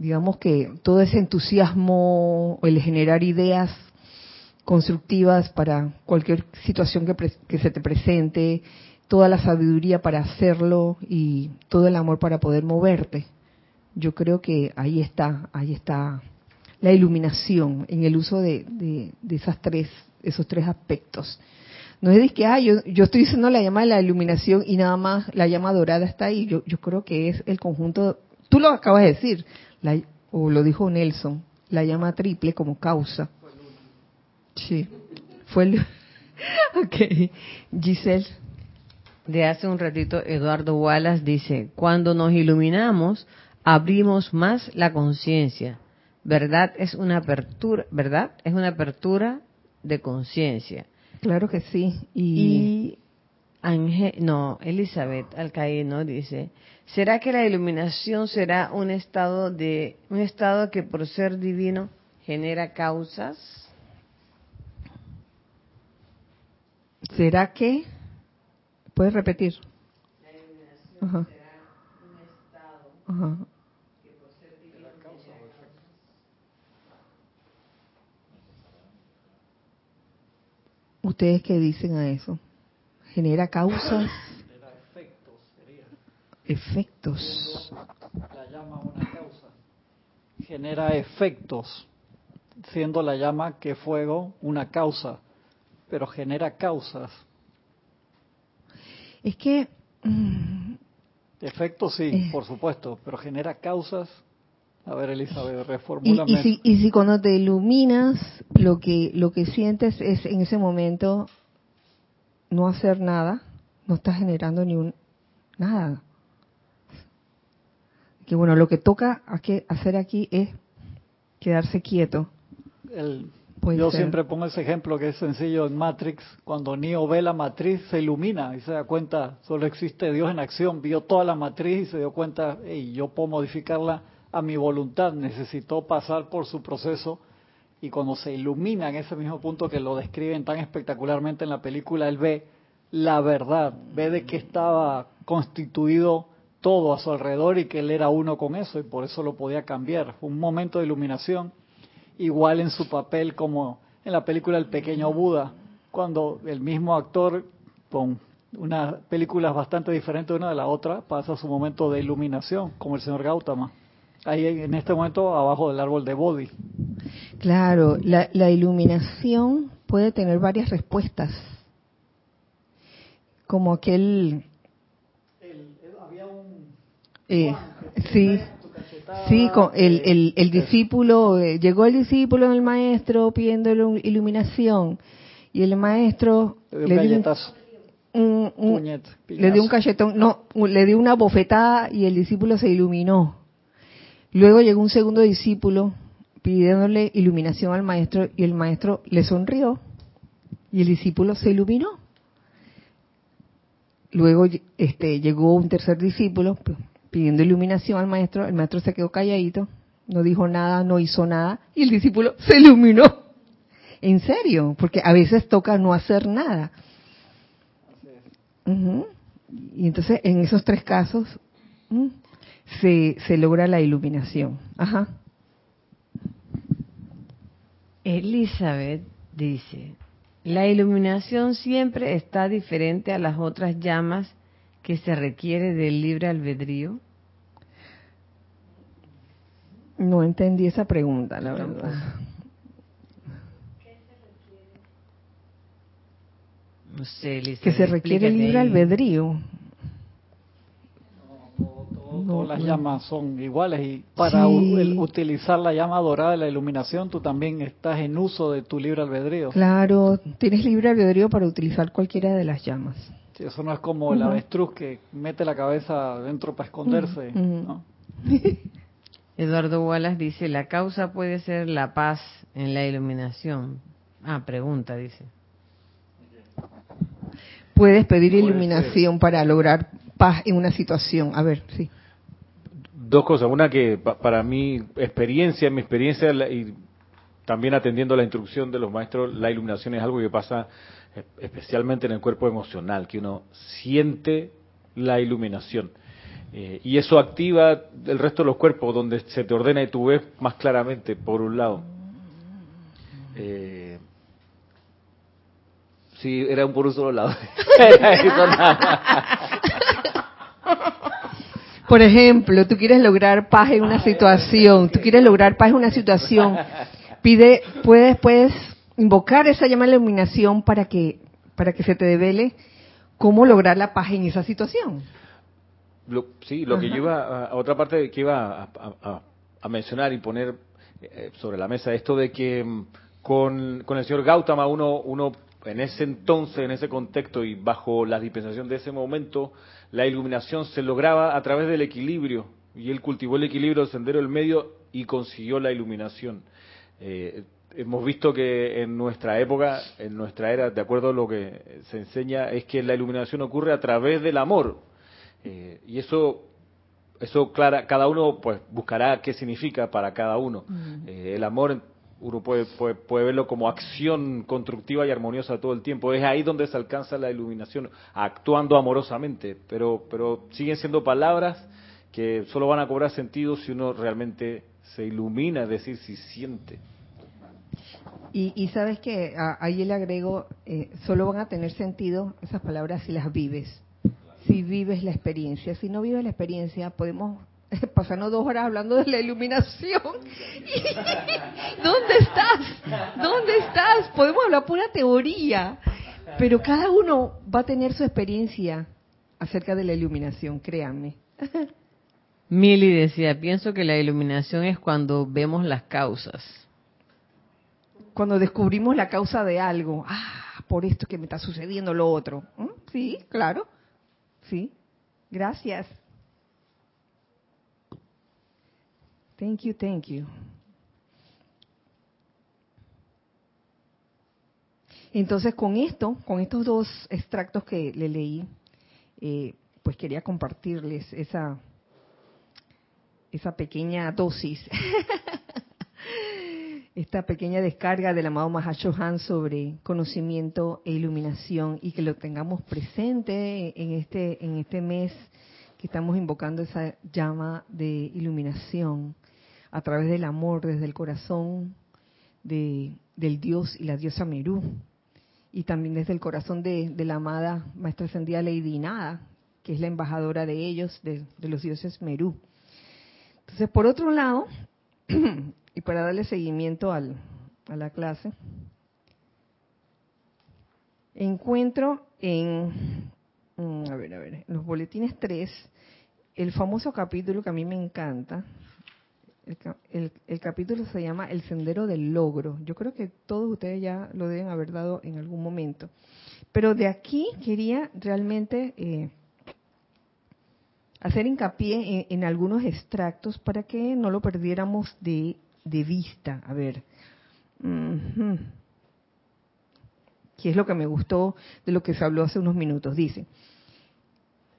Speaker 1: digamos que todo ese entusiasmo, el generar ideas constructivas para cualquier situación que, pre- que se te presente, toda la sabiduría para hacerlo y todo el amor para poder moverte. Yo creo que ahí está, ahí está la iluminación en el uso de, de, esas tres, esos tres aspectos. No es de que, ah, yo, yo estoy diciendo la llama de la iluminación y nada más la llama dorada está ahí. Yo, yo creo que es el conjunto, tú lo acabas de decir, o lo dijo Nelson, la llama triple como causa. Sí, fue el... ok, Giselle.
Speaker 2: De hace un ratito, Eduardo Wallace dice, cuando nos iluminamos, abrimos más la conciencia. ¿Verdad? Es una apertura, ¿verdad? Es una apertura de conciencia.
Speaker 1: Claro que sí.
Speaker 2: Y, no, Elizabeth Alcaíno dice, ¿será que la iluminación será un estado de un estado que por ser divino genera causas?
Speaker 1: ¿Será que? ¿Puedes repetir? La iluminación será un estado Ajá. que por ser divino genera causas. ¿Ustedes qué dicen a eso? ¿Genera causas? Genera efectos, sería. Efectos.
Speaker 4: La llama una causa. Genera efectos, siendo la llama que fuego una causa pero genera causas.
Speaker 1: Es que... Mm,
Speaker 4: Efectos sí, eh. por supuesto, pero genera causas. A ver, Elizabeth, reformulame.
Speaker 1: Y, y, si, y si cuando te iluminas, lo que, lo que sientes es en ese momento no hacer nada, no estás generando ni un nada. Que bueno, lo que toca hacer aquí es quedarse quieto.
Speaker 4: El, yo siempre pongo ese ejemplo que es sencillo en Matrix, cuando Neo ve la matriz se ilumina y se da cuenta, solo existe Dios en acción, vio toda la matriz y se dio cuenta, hey, yo puedo modificarla a mi voluntad, necesitó pasar por su proceso y cuando se ilumina en ese mismo punto que lo describen tan espectacularmente en la película, él ve la verdad, ve de que estaba constituido todo a su alrededor y que él era uno con eso y por eso lo podía cambiar. Fue un momento de iluminación igual en su papel como en la película El pequeño Buda, cuando el mismo actor con una película bastante diferente una de la otra pasa su momento de iluminación, como el señor Gautama. Ahí en este momento abajo del árbol de Bodhi.
Speaker 1: Claro, la, la iluminación puede tener varias respuestas. Como aquel... había un... Eh, sí, Sí, con el, el, el discípulo, eh, llegó el discípulo en el maestro pidiendo iluminación y el maestro le dio un, le dio un cachetón, no, le dio una bofetada y el discípulo se iluminó. Luego llegó un segundo discípulo pidiéndole iluminación al maestro y el maestro le sonrió y el discípulo se iluminó. Luego este, llegó un tercer discípulo pidiendo iluminación al maestro, el maestro se quedó calladito, no dijo nada, no hizo nada, y el discípulo se iluminó. En serio, porque a veces toca no hacer nada. Y entonces en esos tres casos se, se logra la iluminación. Ajá.
Speaker 2: Elizabeth dice, la iluminación siempre está diferente a las otras llamas que se requiere del libre albedrío?
Speaker 1: No entendí esa pregunta, la verdad.
Speaker 2: No sé,
Speaker 1: que se requiere libre albedrío.
Speaker 4: Todas las llamas son iguales y para utilizar la llama dorada de la iluminación tú también estás en uso de tu libre albedrío.
Speaker 1: Claro, tienes libre albedrío para utilizar cualquiera de las llamas
Speaker 4: eso no es como el avestruz que mete la cabeza dentro para esconderse.
Speaker 2: Eduardo Wallace dice, la causa puede ser la paz en la iluminación. Ah, pregunta, dice.
Speaker 1: Puedes pedir iluminación para lograr paz en una situación. A ver, sí.
Speaker 3: Dos cosas. Una que para mi experiencia, mi experiencia y también atendiendo la instrucción de los maestros, la iluminación es algo que pasa especialmente en el cuerpo emocional, que uno siente la iluminación. Eh, y eso activa el resto de los cuerpos, donde se te ordena y tú ves más claramente, por un lado. Eh, Sí, era un por un solo lado.
Speaker 1: Por ejemplo, tú quieres lograr paz en una situación, tú quieres lograr paz en una situación, pide, puedes, puedes invocar esa llama de iluminación para que, para que se te devele cómo lograr la paz en esa situación.
Speaker 3: sí, lo que yo iba, a, otra parte que iba a, mencionar y poner eh, sobre la mesa, esto de que mm, con, con el señor Gautama uno, uno en ese entonces, en ese contexto y bajo la dispensación de ese momento, la iluminación se lograba a través del equilibrio y él cultivó el equilibrio del sendero del medio y consiguió la iluminación. Eh, hemos visto que en nuestra época, en nuestra era, de acuerdo a lo que se enseña, es que la iluminación ocurre a través del amor. Eh, y eso, eso clara, cada uno pues buscará qué significa para cada uno. Eh, el amor uno puede, puede, verlo como acción constructiva y armoniosa todo el tiempo. Es ahí donde se alcanza la iluminación, actuando amorosamente, pero, pero siguen siendo palabras que solo van a cobrar sentido si uno realmente se ilumina, es decir, si siente.
Speaker 1: Y, sabes que ahí le agrego, eh, solo van a tener sentido esas palabras si las vives, si vives la experiencia. Si no vives la experiencia, podemos pasando dos horas hablando de la iluminación. ¿Dónde estás? ¿Dónde estás? Podemos hablar pura teoría, pero cada uno va a tener su experiencia acerca de la iluminación, créanme.
Speaker 2: Mili decía, pienso que la iluminación es cuando vemos las causas.
Speaker 1: Cuando descubrimos la causa de algo, ah, por esto que me está sucediendo lo otro. ¿Mm? Sí, claro. Sí. Gracias. Thank you, thank you. Entonces, con esto, con estos dos extractos que le leí, eh, pues quería compartirles esa, esa pequeña dosis, esta pequeña descarga del amado Mahashohan sobre conocimiento e iluminación y que lo tengamos presente en este, en este mes que estamos invocando esa llama de iluminación a través del amor desde el corazón de, del Dios y la diosa Merú, y también desde el corazón de, la amada Maestra Ascendida Lady Nada, que es la embajadora de ellos, de, los dioses Merú. Entonces, por otro lado, y para darle seguimiento al, a la clase, encuentro en, mm, a ver, a ver, en los boletines 3, el famoso capítulo que a mí me encanta, el, capítulo se llama El Sendero del Logro. Yo creo que todos ustedes ya lo deben haber dado en algún momento. Pero de aquí quería realmente eh, hacer hincapié en, algunos extractos para que no lo perdiéramos de, vista. A ver. ¿Qué es lo que me gustó de lo que se habló hace unos minutos? Dice.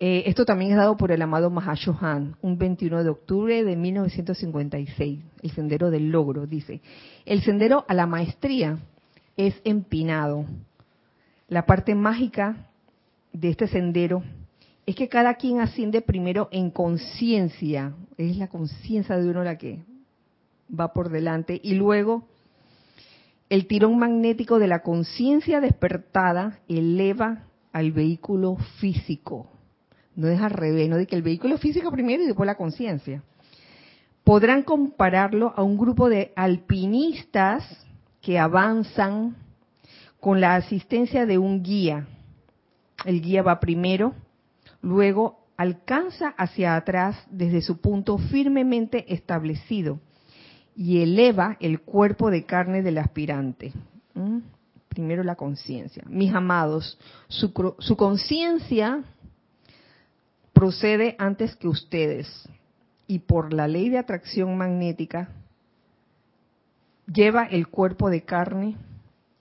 Speaker 1: Eh, esto también es dado por el amado Mahashohan, un 21 de octubre de 1956, el sendero del logro, dice. El sendero a la maestría es empinado. La parte mágica de este sendero es que cada quien asciende primero en conciencia, es la conciencia de uno la que va por delante, y luego el tirón magnético de la conciencia despertada eleva al vehículo físico no es al revés, no de que el vehículo físico primero y después la conciencia. Podrán compararlo a un grupo de alpinistas que avanzan con la asistencia de un guía. El guía va primero, luego alcanza hacia atrás desde su punto firmemente establecido y eleva el cuerpo de carne del aspirante. ¿Mm? Primero la conciencia. Mis amados, su, su conciencia procede antes que ustedes y por la ley de atracción magnética lleva el cuerpo de carne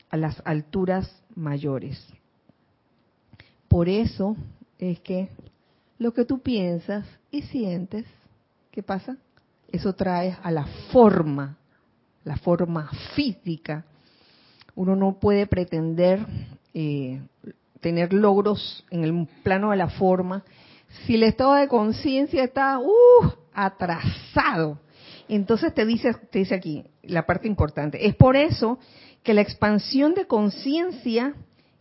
Speaker 1: a las alturas mayores. Por eso es que lo que tú piensas y sientes, ¿qué pasa? Eso trae a la forma, la forma física. Uno no puede pretender eh, tener logros en el plano de la forma si el estado de conciencia está uh, atrasado. Entonces te dice, te dice aquí la parte importante. Es por eso que la expansión de conciencia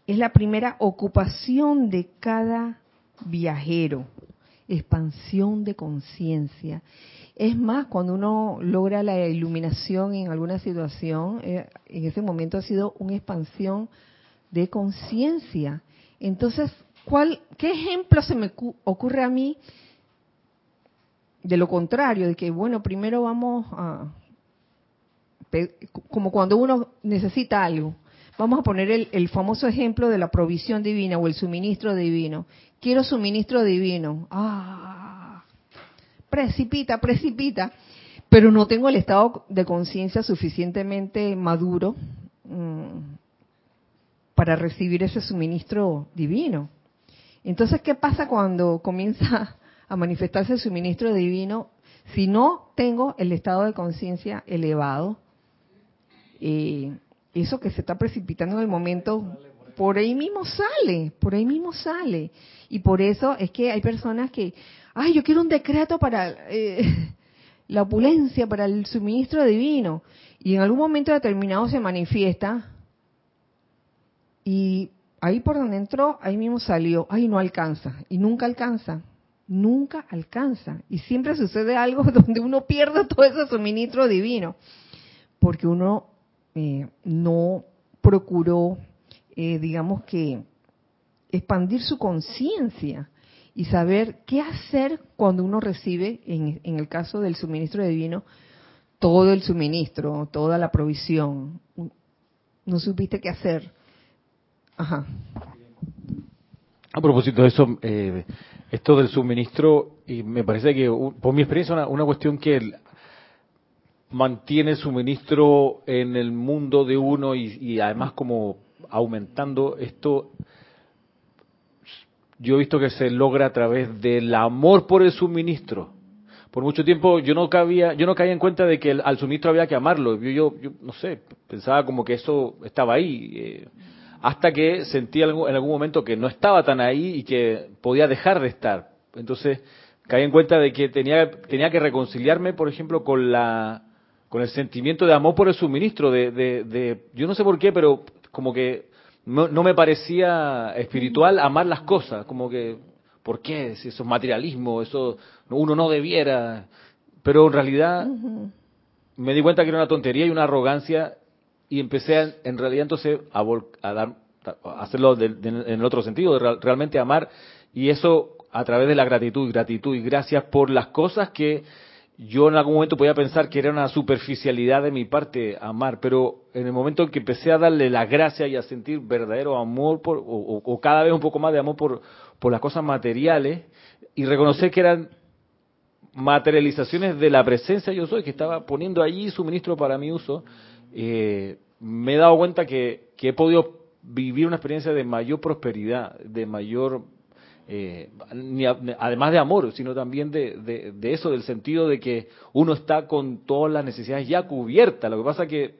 Speaker 1: es la primera ocupación de cada viajero, expansión de conciencia. Es más, cuando uno logra la iluminación en alguna situación, eh, en ese momento ha sido una expansión de conciencia. Entonces, ¿cuál, ¿qué ejemplo se me ocurre a mí de lo contrario? De que, bueno, primero vamos a, como cuando uno necesita algo. Vamos a poner el, famoso ejemplo de la provisión divina o el suministro divino. Quiero suministro divino. Ah, precipita, precipita, pero no tengo el estado de conciencia suficientemente maduro mm, para recibir ese suministro divino. Entonces, ¿qué pasa cuando comienza a manifestarse el suministro divino si no tengo el estado de conciencia elevado? Eso que se está precipitando en el momento, por ahí mismo sale, por ahí mismo sale. Y por eso es que hay personas que ay, yo quiero un decreto para eh, la opulencia, para el suministro divino. Y en algún momento determinado se manifiesta y ahí por donde entró, ahí mismo salió, ay, no alcanza. Y nunca alcanza, nunca alcanza. Y siempre sucede algo donde uno pierde todo ese suministro divino, porque uno eh, no procuró, eh, digamos que, expandir su conciencia y saber qué hacer cuando uno recibe, en, el caso del suministro divino, todo el suministro, toda la provisión. No supiste qué hacer. Ajá.
Speaker 3: A propósito de eso, eh, esto del suministro, y me parece que, por mi experiencia, una, una cuestión que mantiene suministro en el mundo de uno y, además como aumentando esto yo he visto que se logra a través del amor por el suministro. Por mucho tiempo yo no cabía, yo no caía en cuenta de que al suministro había que amarlo. Yo, yo, no sé, pensaba como que eso estaba ahí. Eh, hasta que sentí en algún momento que no estaba tan ahí y que podía dejar de estar. Entonces caí en cuenta de que tenía, tenía que reconciliarme, por ejemplo, con la con el sentimiento de amor por el suministro, de, de, de yo no sé por qué, pero como que no, me parecía espiritual amar las cosas, como que, ¿por qué? Si eso es materialismo, eso uno no debiera. Pero en realidad me di cuenta que era una tontería y una arrogancia y empecé en realidad entonces a, a, dar, a hacerlo en el otro sentido, de realmente amar y eso a través de la gratitud, gratitud y gracias por las cosas que yo en algún momento podía pensar que era una superficialidad de mi parte amar, pero en el momento en que empecé a darle la gracia y a sentir verdadero amor por, o, cada vez un poco más de amor por, por las cosas materiales y reconocer que eran materializaciones de la presencia yo soy, que estaba poniendo allí suministro para mi uso, eh, me he dado cuenta que, que he podido vivir una experiencia de mayor prosperidad, de mayor eh, además de amor, sino también de, eso, del sentido de que uno está con todas las necesidades ya cubiertas. Lo que pasa es que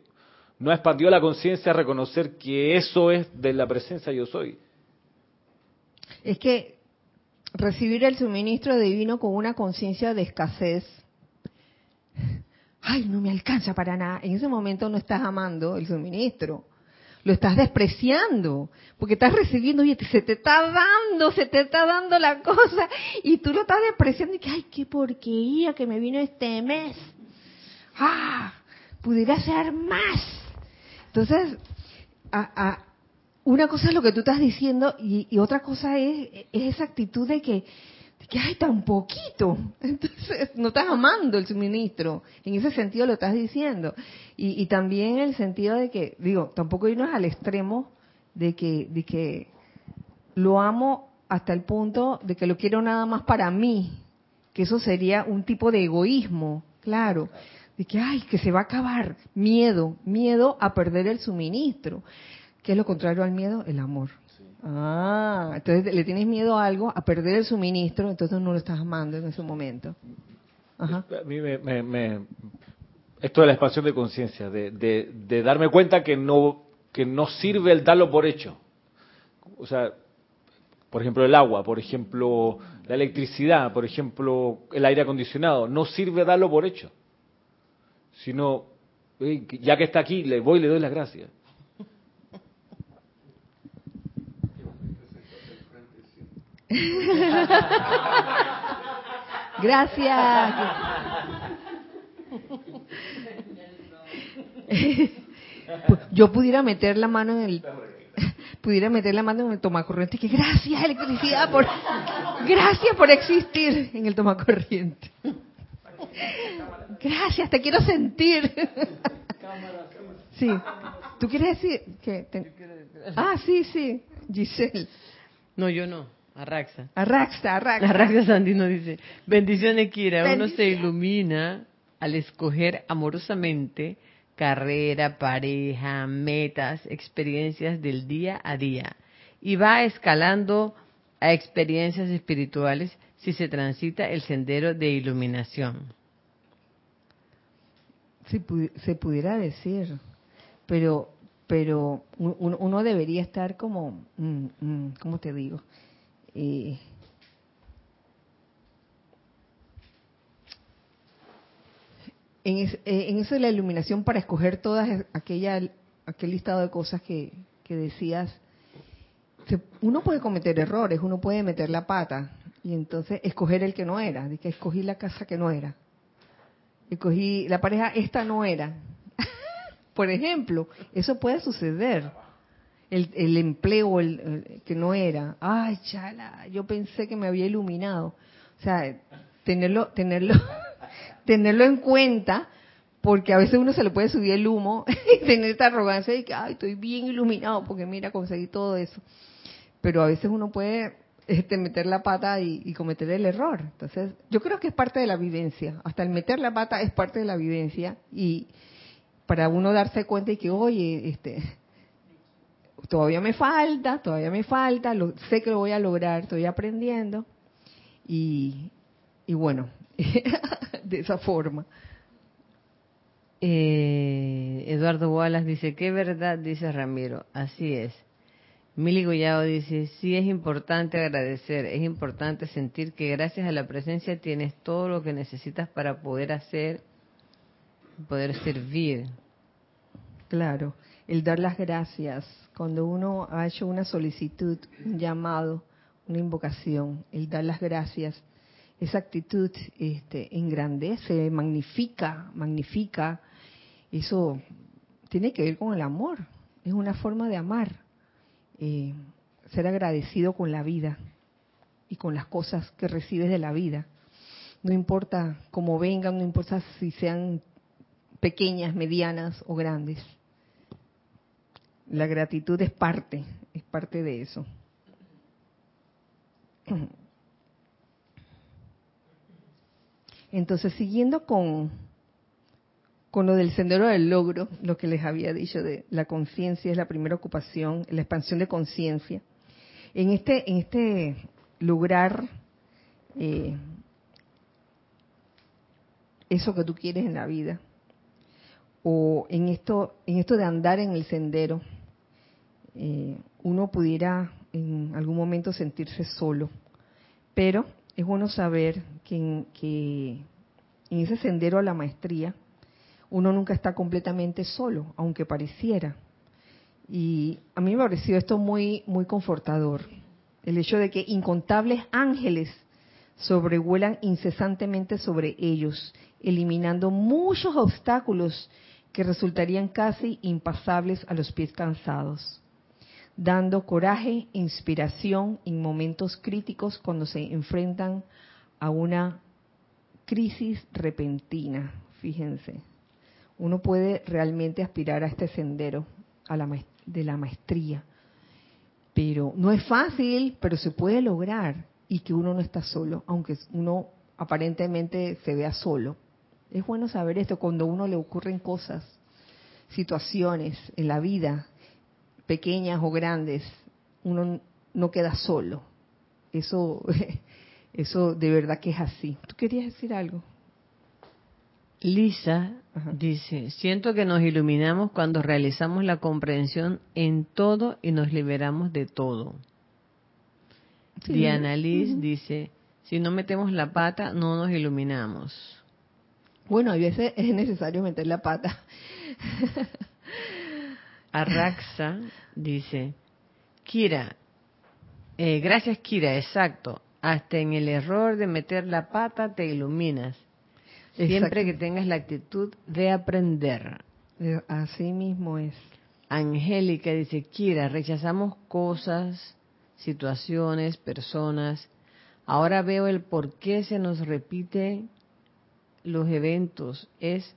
Speaker 3: no expandió la conciencia a reconocer que eso es de la presencia yo soy.
Speaker 1: Es que recibir el suministro divino con una conciencia de escasez, ay, no me alcanza para nada, en ese momento no estás amando el suministro lo estás despreciando, porque estás recibiendo, y se te está dando, se te está dando la cosa, y tú lo estás despreciando y que, ay, qué porquería que me vino este mes. Ah, pudiera ser más. Entonces, a, una cosa es lo que tú estás diciendo y, otra cosa es esa actitud de que que hay tan poquito. Entonces, no estás amando el suministro. En ese sentido lo estás diciendo. Y, también el sentido de que, digo, tampoco irnos al extremo de que, de que lo amo hasta el punto de que lo quiero nada más para mí. Que eso sería un tipo de egoísmo, claro. De que, ay, que se va a acabar. Miedo, miedo a perder el suministro. ¿Qué es lo contrario al miedo? El amor. Ah, entonces le tienes miedo a algo, a perder el suministro, entonces no lo estás amando en ese momento.
Speaker 3: A mí me, esto de la expansión de conciencia, de, de, darme cuenta que no, que no sirve el darlo por hecho. O sea, por ejemplo, el agua, por ejemplo, la electricidad, por ejemplo, el aire acondicionado, no sirve darlo por hecho. Sino, ya que está aquí, le voy y le doy las gracias.
Speaker 1: Gracias. Yo pudiera meter la mano en el pudiera meter la mano en el tomacorriente que gracias electricidad por gracias por existir en el tomacorriente. Gracias, te quiero sentir. Sí. ¿Tú quieres decir que Ah, sí, sí, Giselle.
Speaker 2: No, yo no. Arraxa.
Speaker 1: Arraxa, Arraxa.
Speaker 2: Arraxa Sandino dice, bendiciones Kira, uno se ilumina al escoger amorosamente carrera, pareja, metas, experiencias del día a día y va escalando a experiencias espirituales si se transita el sendero de iluminación.
Speaker 1: Si se pudiera decir, pero pero uno, debería estar como, mm, mm, ¿cómo te digo? Eh, eh, en, eso la iluminación para escoger todas aquella aquel listado de cosas que, decías, uno puede cometer errores, uno puede meter la pata y entonces escoger el que no era, de que escogí la casa que no era, escogí la pareja esta no era, por ejemplo, eso puede suceder. El, empleo el, que no era. Ay, chala, yo pensé que me había iluminado. O sea, tenerlo, tenerlo, tenerlo en cuenta, porque a veces uno se le puede subir el humo y tener esta arrogancia de que, ay, estoy bien iluminado porque mira, conseguí todo eso. Pero a veces uno puede este, meter la pata y, y, cometer el error. Entonces, yo creo que es parte de la vivencia. Hasta el meter la pata es parte de la vivencia y, para uno darse cuenta y que, oye, este, todavía me falta, todavía me falta, lo, sé que lo voy a lograr, estoy aprendiendo. Y, y bueno, de esa forma.
Speaker 2: Eh, Eduardo Wallace dice, qué verdad, dice Ramiro, así es. Mili Goyao dice, sí es importante agradecer, es importante sentir que gracias a la presencia tienes todo lo que necesitas para poder hacer poder servir.
Speaker 1: Claro, el dar las gracias. Cuando uno ha hecho una solicitud, un llamado, una invocación, el dar las gracias, esa actitud este, engrandece, magnifica, magnifica. Eso tiene que ver con el amor. Es una forma de amar. Eh, ser agradecido con la vida y con las cosas que recibes de la vida. No importa cómo vengan, no importa si sean pequeñas, medianas o grandes. La gratitud es parte, es parte de eso. Entonces, siguiendo con, con lo del sendero del logro, lo que les había dicho de la conciencia es la primera ocupación, la expansión de conciencia. En este, en este lograr eh, eso que tú quieres en la vida, o en esto, en esto de andar en el sendero, eh, uno pudiera en algún momento sentirse solo. Pero es bueno saber que en, que en ese sendero a la maestría uno nunca está completamente solo, aunque pareciera. Y a mí me ha parecido esto muy, muy confortador. El hecho de que incontables ángeles sobrevuelan incesantemente sobre ellos, eliminando muchos obstáculos que resultarían casi impasables a los pies cansados, dando coraje inspiración en momentos críticos cuando se enfrentan a una crisis repentina. Fíjense, uno puede realmente aspirar a este sendero a la de la maestría, pero no es fácil, pero se puede lograr y que uno no está solo, aunque uno aparentemente se vea solo es bueno saber esto cuando a uno le ocurren cosas, situaciones en la vida, pequeñas o grandes, uno no queda solo. Eso, eso de verdad que es así. ¿Tú querías decir algo?
Speaker 2: Lisa dice, siento que nos iluminamos cuando realizamos la comprensión en todo y nos liberamos de todo. Diana Liz dice, si no metemos la pata, no nos iluminamos.
Speaker 1: Bueno, a veces es necesario meter la pata.
Speaker 2: Arraxa dice, Kira, Eh, gracias, Kira, exacto. Hasta en el error de meter la pata te iluminas. Siempre que tengas la actitud de aprender.
Speaker 1: Así mismo es.
Speaker 2: Angélica dice, Kira, rechazamos cosas, situaciones, personas. Ahora veo el por qué se nos repite los eventos. Es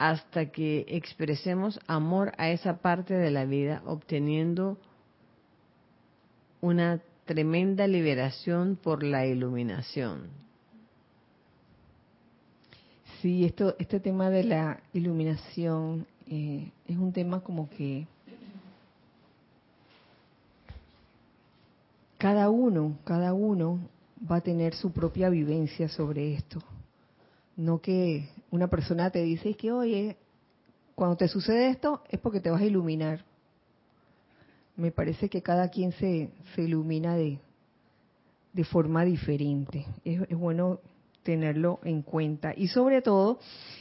Speaker 2: hasta que expresemos amor a esa parte de la vida, obteniendo una tremenda liberación por la iluminación.
Speaker 1: Sí, esto, este tema de la iluminación eh, es un tema como que cada uno, cada uno va a tener su propia vivencia sobre esto. No que una persona te dice que, oye, cuando te sucede esto es porque te vas a iluminar. Me parece que cada quien se, se ilumina de, de forma diferente. Es, bueno tenerlo en cuenta. Y sobre todo,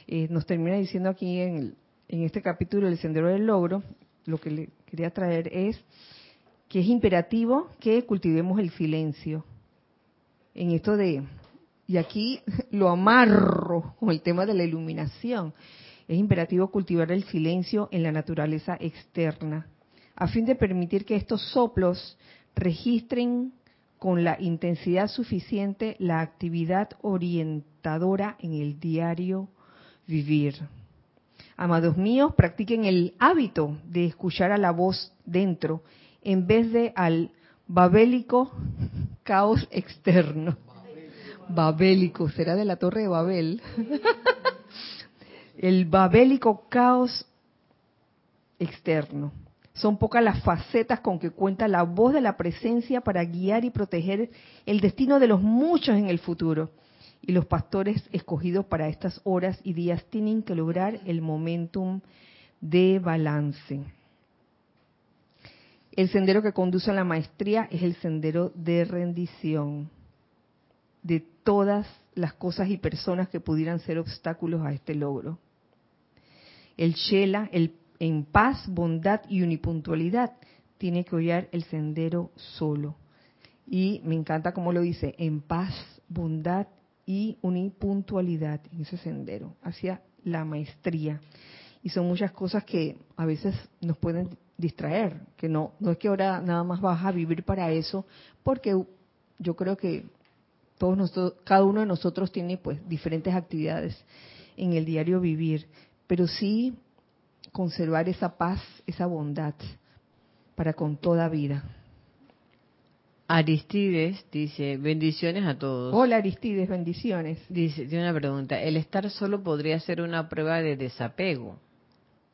Speaker 1: eh, nos termina diciendo aquí en, en este capítulo del Sendero del Logro, lo que le quería traer es que es imperativo que cultivemos el silencio. En esto de, y aquí lo amarro con el tema de la iluminación, es imperativo cultivar el silencio en la naturaleza externa, a fin de permitir que estos soplos registren con la intensidad suficiente la actividad orientadora en el diario vivir. Amados míos, practiquen el hábito de escuchar a la voz dentro en vez de al babélico caos externo. Babélico, será de la torre de Babel. el babélico caos externo. Son pocas las facetas con que cuenta la voz de la presencia para guiar y proteger el destino de los muchos en el futuro. Y los pastores escogidos para estas horas y días tienen que lograr el momentum de balance. El sendero que conduce a la maestría es el sendero de rendición de todas las cosas y personas que pudieran ser obstáculos a este logro. El Shela, el en paz, bondad y unipuntualidad, tiene que hollar el sendero solo. Y me encanta cómo lo dice, en paz, bondad y unipuntualidad en ese sendero, hacia la maestría. Y son muchas cosas que a veces nos pueden distraer, que no, no es que ahora nada más vas a vivir para eso, porque yo creo que todos nosotros, cada uno de nosotros tiene pues diferentes actividades en el diario vivir, pero sí conservar esa paz, esa bondad para con toda vida.
Speaker 2: Aristides dice, bendiciones a todos.
Speaker 1: Hola Aristides, bendiciones.
Speaker 2: Dice, tiene una pregunta, ¿el estar solo podría ser una prueba de desapego?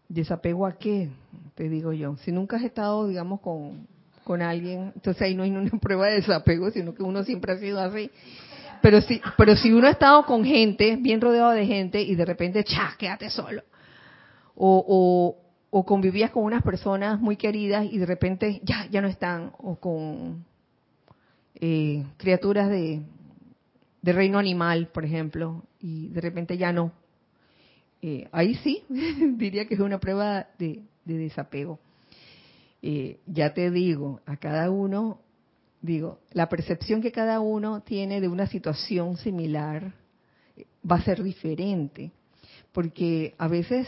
Speaker 1: ¿Desapego a qué? Te digo yo. Si nunca has estado, digamos, con, con alguien, entonces ahí no hay una prueba de desapego, sino que uno siempre ha sido así. Pero si, pero si uno ha estado con gente, bien rodeado de gente, y de repente, cha, quédate solo o, o, convivías con unas personas muy queridas y de repente ya, ya no están, o con eh, criaturas de, de reino animal, por ejemplo, y de repente ya no. Eh, ahí sí, diría que es una prueba de, desapego. Eh, ya te digo, a cada uno, digo, la percepción que cada uno tiene de una situación similar va a ser diferente, porque a veces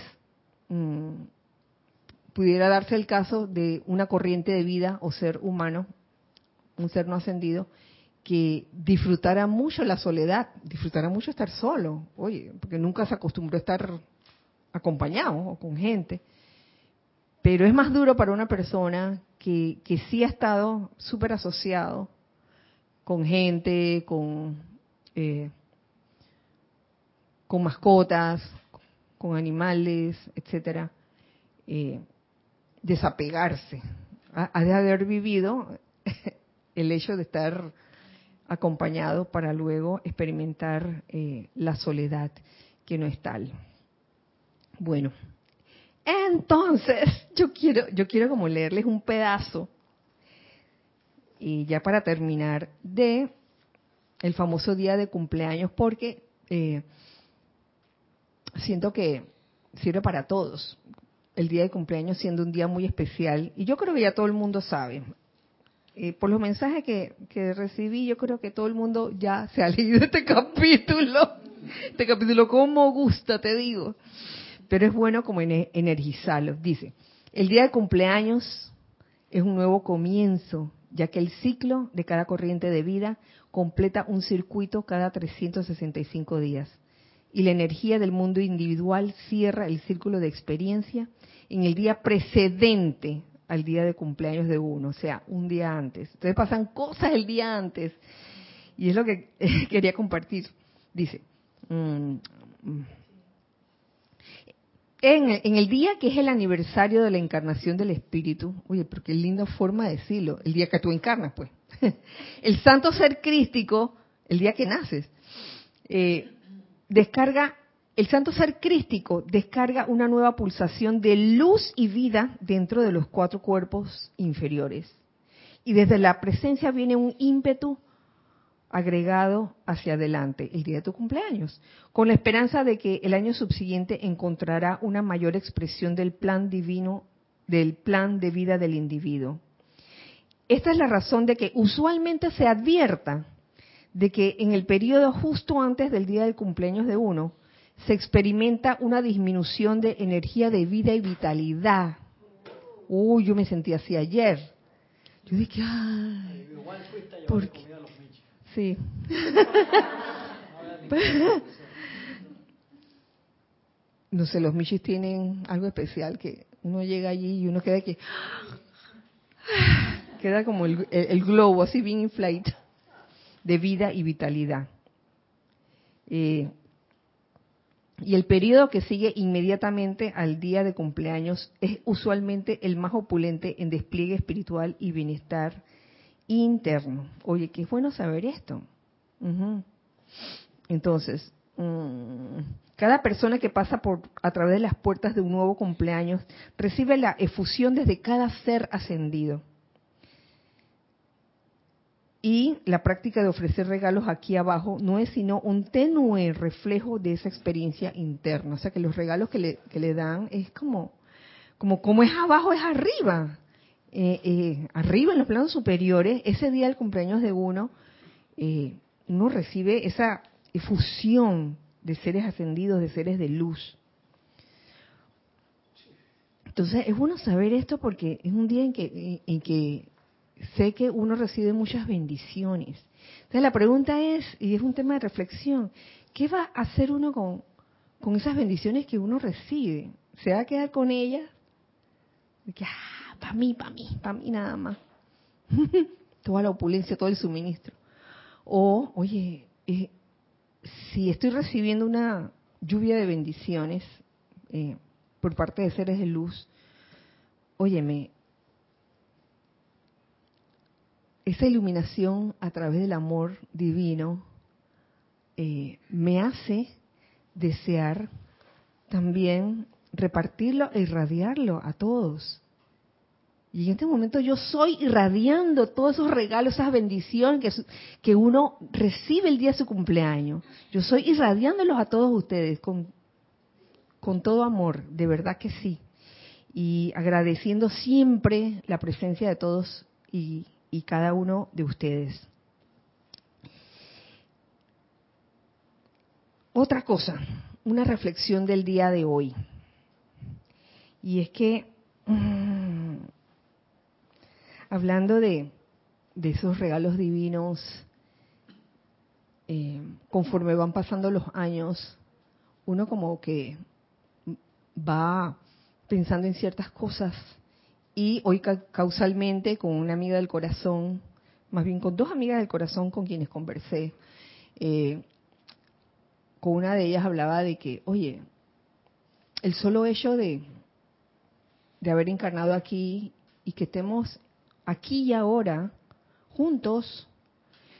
Speaker 1: Mm, pudiera darse el caso de una corriente de vida o ser humano, un ser no ascendido, que disfrutara mucho la soledad, disfrutara mucho estar solo, oye, porque nunca se acostumbró a estar acompañado o con gente. Pero es más duro para una persona que, sí ha estado súper asociado con gente, con, eh, con mascotas, con animales, etcétera, eh, desapegarse. Ha, de haber vivido el hecho de estar acompañado para luego experimentar eh, la soledad que no es tal. Bueno, entonces yo quiero, yo quiero como leerles un pedazo y ya para terminar de el famoso día de cumpleaños porque eh, siento que sirve para todos. El día de cumpleaños siendo un día muy especial, y yo creo que ya todo el mundo sabe, eh, por los mensajes que, que recibí, yo creo que todo el mundo ya se ha leído este capítulo. Este capítulo, como gusta, te digo. Pero es bueno como energizarlo. Dice, el día de cumpleaños es un nuevo comienzo, ya que el ciclo de cada corriente de vida completa un circuito cada 365 días. Y la energía del mundo individual cierra el círculo de experiencia en el día precedente al día de cumpleaños de uno, o sea, un día antes. Entonces pasan cosas el día antes. Y es lo que quería compartir. Dice, mm, mm, en, el día que es el aniversario de la encarnación del Espíritu, oye, pero qué linda forma de decirlo, el día que tú encarnas, pues. El santo ser crístico, el día que naces, eh, descarga el santo ser crístico descarga una nueva pulsación de luz y vida dentro de los cuatro cuerpos inferiores. Y desde la presencia viene un ímpetu agregado hacia adelante, el día de tu cumpleaños, con la esperanza de que el año subsiguiente encontrará una mayor expresión del plan divino, del plan de vida del individuo. Esta es la razón de que usualmente se advierta de que en el periodo justo antes del día del cumpleaños de uno, se experimenta una disminución de energía de vida y vitalidad. Uy, yo me sentí así ayer. Yo dije, ay, ¿por qué? Sí. no sé, los michis tienen algo especial que uno llega allí y uno queda que queda como el, el, globo así bien inflate de vida y vitalidad. Eh, y el periodo que sigue inmediatamente al día de cumpleaños es usualmente el más opulente en despliegue espiritual y bienestar interno. Oye, qué bueno saber esto. Entonces, mm, cada persona que pasa por a través de las puertas de un nuevo cumpleaños recibe la efusión desde cada ser ascendido. Y la práctica de ofrecer regalos aquí abajo no es sino un tenue reflejo de esa experiencia interna. O sea que los regalos que le, que le dan es como, como, como es abajo, es arriba. Eh, eh, arriba en los planos superiores, ese día del cumpleaños de uno, eh, uno recibe esa efusión de seres ascendidos, de seres de luz. Entonces es bueno saber esto porque es un día en que, sé que uno recibe muchas bendiciones. Entonces la pregunta es, y es un tema de reflexión, ¿qué va a hacer uno con, con esas bendiciones que uno recibe? ¿Se va a quedar con ellas? Ah, para mí, para mí, para mí nada más. Toda la opulencia, todo el suministro. O, oye, eh, si estoy recibiendo una lluvia de bendiciones eh, por parte de seres de luz, óyeme, esa iluminación a través del amor divino eh, me hace desear también repartirlo e irradiarlo a todos. Y en este momento yo soy irradiando todos esos regalos, esas bendiciones que, que uno recibe el día de su cumpleaños. Yo soy irradiándolos a todos ustedes con, con todo amor, de verdad que sí. Y agradeciendo siempre la presencia de todos y y cada uno de ustedes. Otra cosa, una reflexión del día de hoy. Y es que, mm, hablando de, esos regalos divinos, eh, conforme van pasando los años, uno como que va pensando en ciertas cosas y hoy causalmente con una amiga del corazón, más bien con dos amigas del corazón con quienes conversé, eh, con una de ellas hablaba de que, oye, el solo hecho de, de haber encarnado aquí y que estemos aquí y ahora juntos,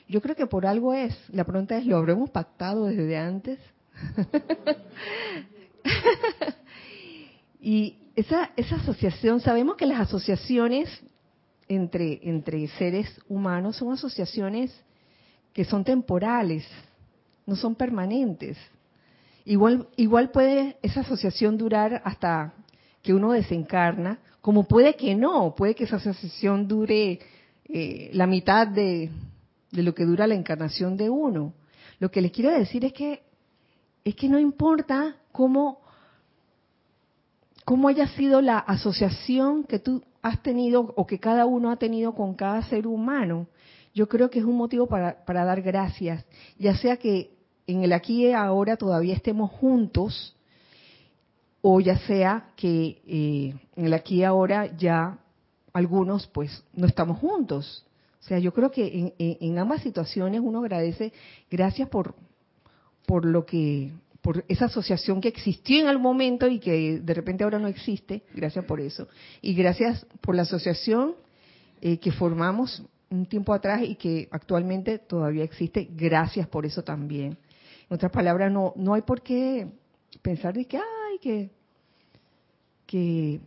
Speaker 1: yo creo que por algo es. La pregunta es, ¿lo habremos pactado desde antes? y esa, esa asociación, sabemos que las asociaciones entre, entre seres humanos son asociaciones que son temporales, no son permanentes. Igual, igual puede esa asociación durar hasta que uno desencarna, como puede que no, puede que esa asociación dure eh, la mitad de, de lo que dura la encarnación de uno. Lo que les quiero decir es que es que no importa cómo cómo haya sido la asociación que tú has tenido o que cada uno ha tenido con cada ser humano. Yo creo que es un motivo para, para dar gracias, ya sea que en el aquí y ahora todavía estemos juntos, o ya sea que eh, en el aquí y ahora ya algunos pues no estamos juntos. O sea, yo creo que en, ambas situaciones uno agradece gracias por, por lo que por esa asociación que existió en el momento y que de repente ahora no existe, gracias por eso. Y gracias por la asociación eh, que formamos un tiempo atrás y que actualmente todavía existe, gracias por eso también. En otras palabras, no, no hay por qué pensar de que, ay, que que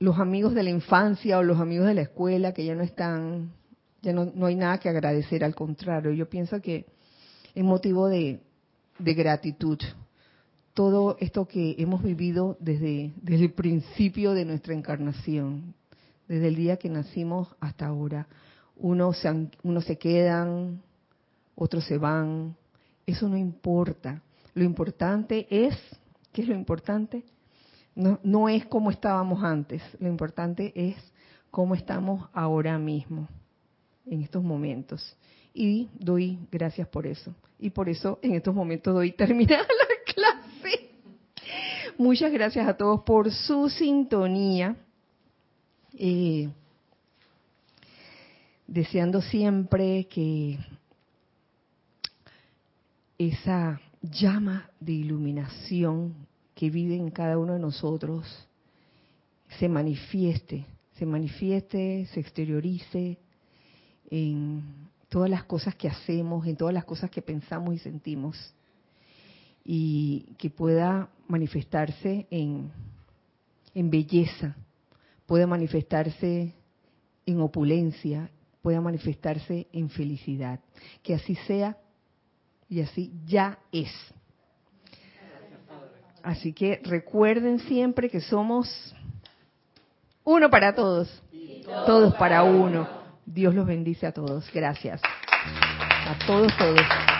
Speaker 1: los amigos de la infancia o los amigos de la escuela que ya no están, ya no, no hay nada que agradecer, al contrario, yo pienso que es motivo de, de gratitud. Todo esto que hemos vivido desde, desde el principio de nuestra encarnación, desde el día que nacimos hasta ahora. Unos se, unos se quedan, otros se van, eso no importa. Lo importante es, ¿qué es lo importante? No, es como estábamos antes, lo importante es cómo estamos ahora mismo, en estos momentos. Y doy gracias por eso. Y por eso en estos momentos doy terminada la clase. Muchas gracias a todos por su sintonía. Eh, deseando siempre que esa llama de iluminación que vive en cada uno de nosotros se manifieste, se manifieste, se exteriorice en todas las cosas que hacemos, en todas las cosas que pensamos y sentimos, y que pueda manifestarse en, belleza, pueda manifestarse en opulencia, pueda manifestarse en felicidad. Que así sea y así ya es. Así que recuerden siempre que somos uno para todos, todos para uno. Dios los bendice a todos. Gracias. A todos, todos.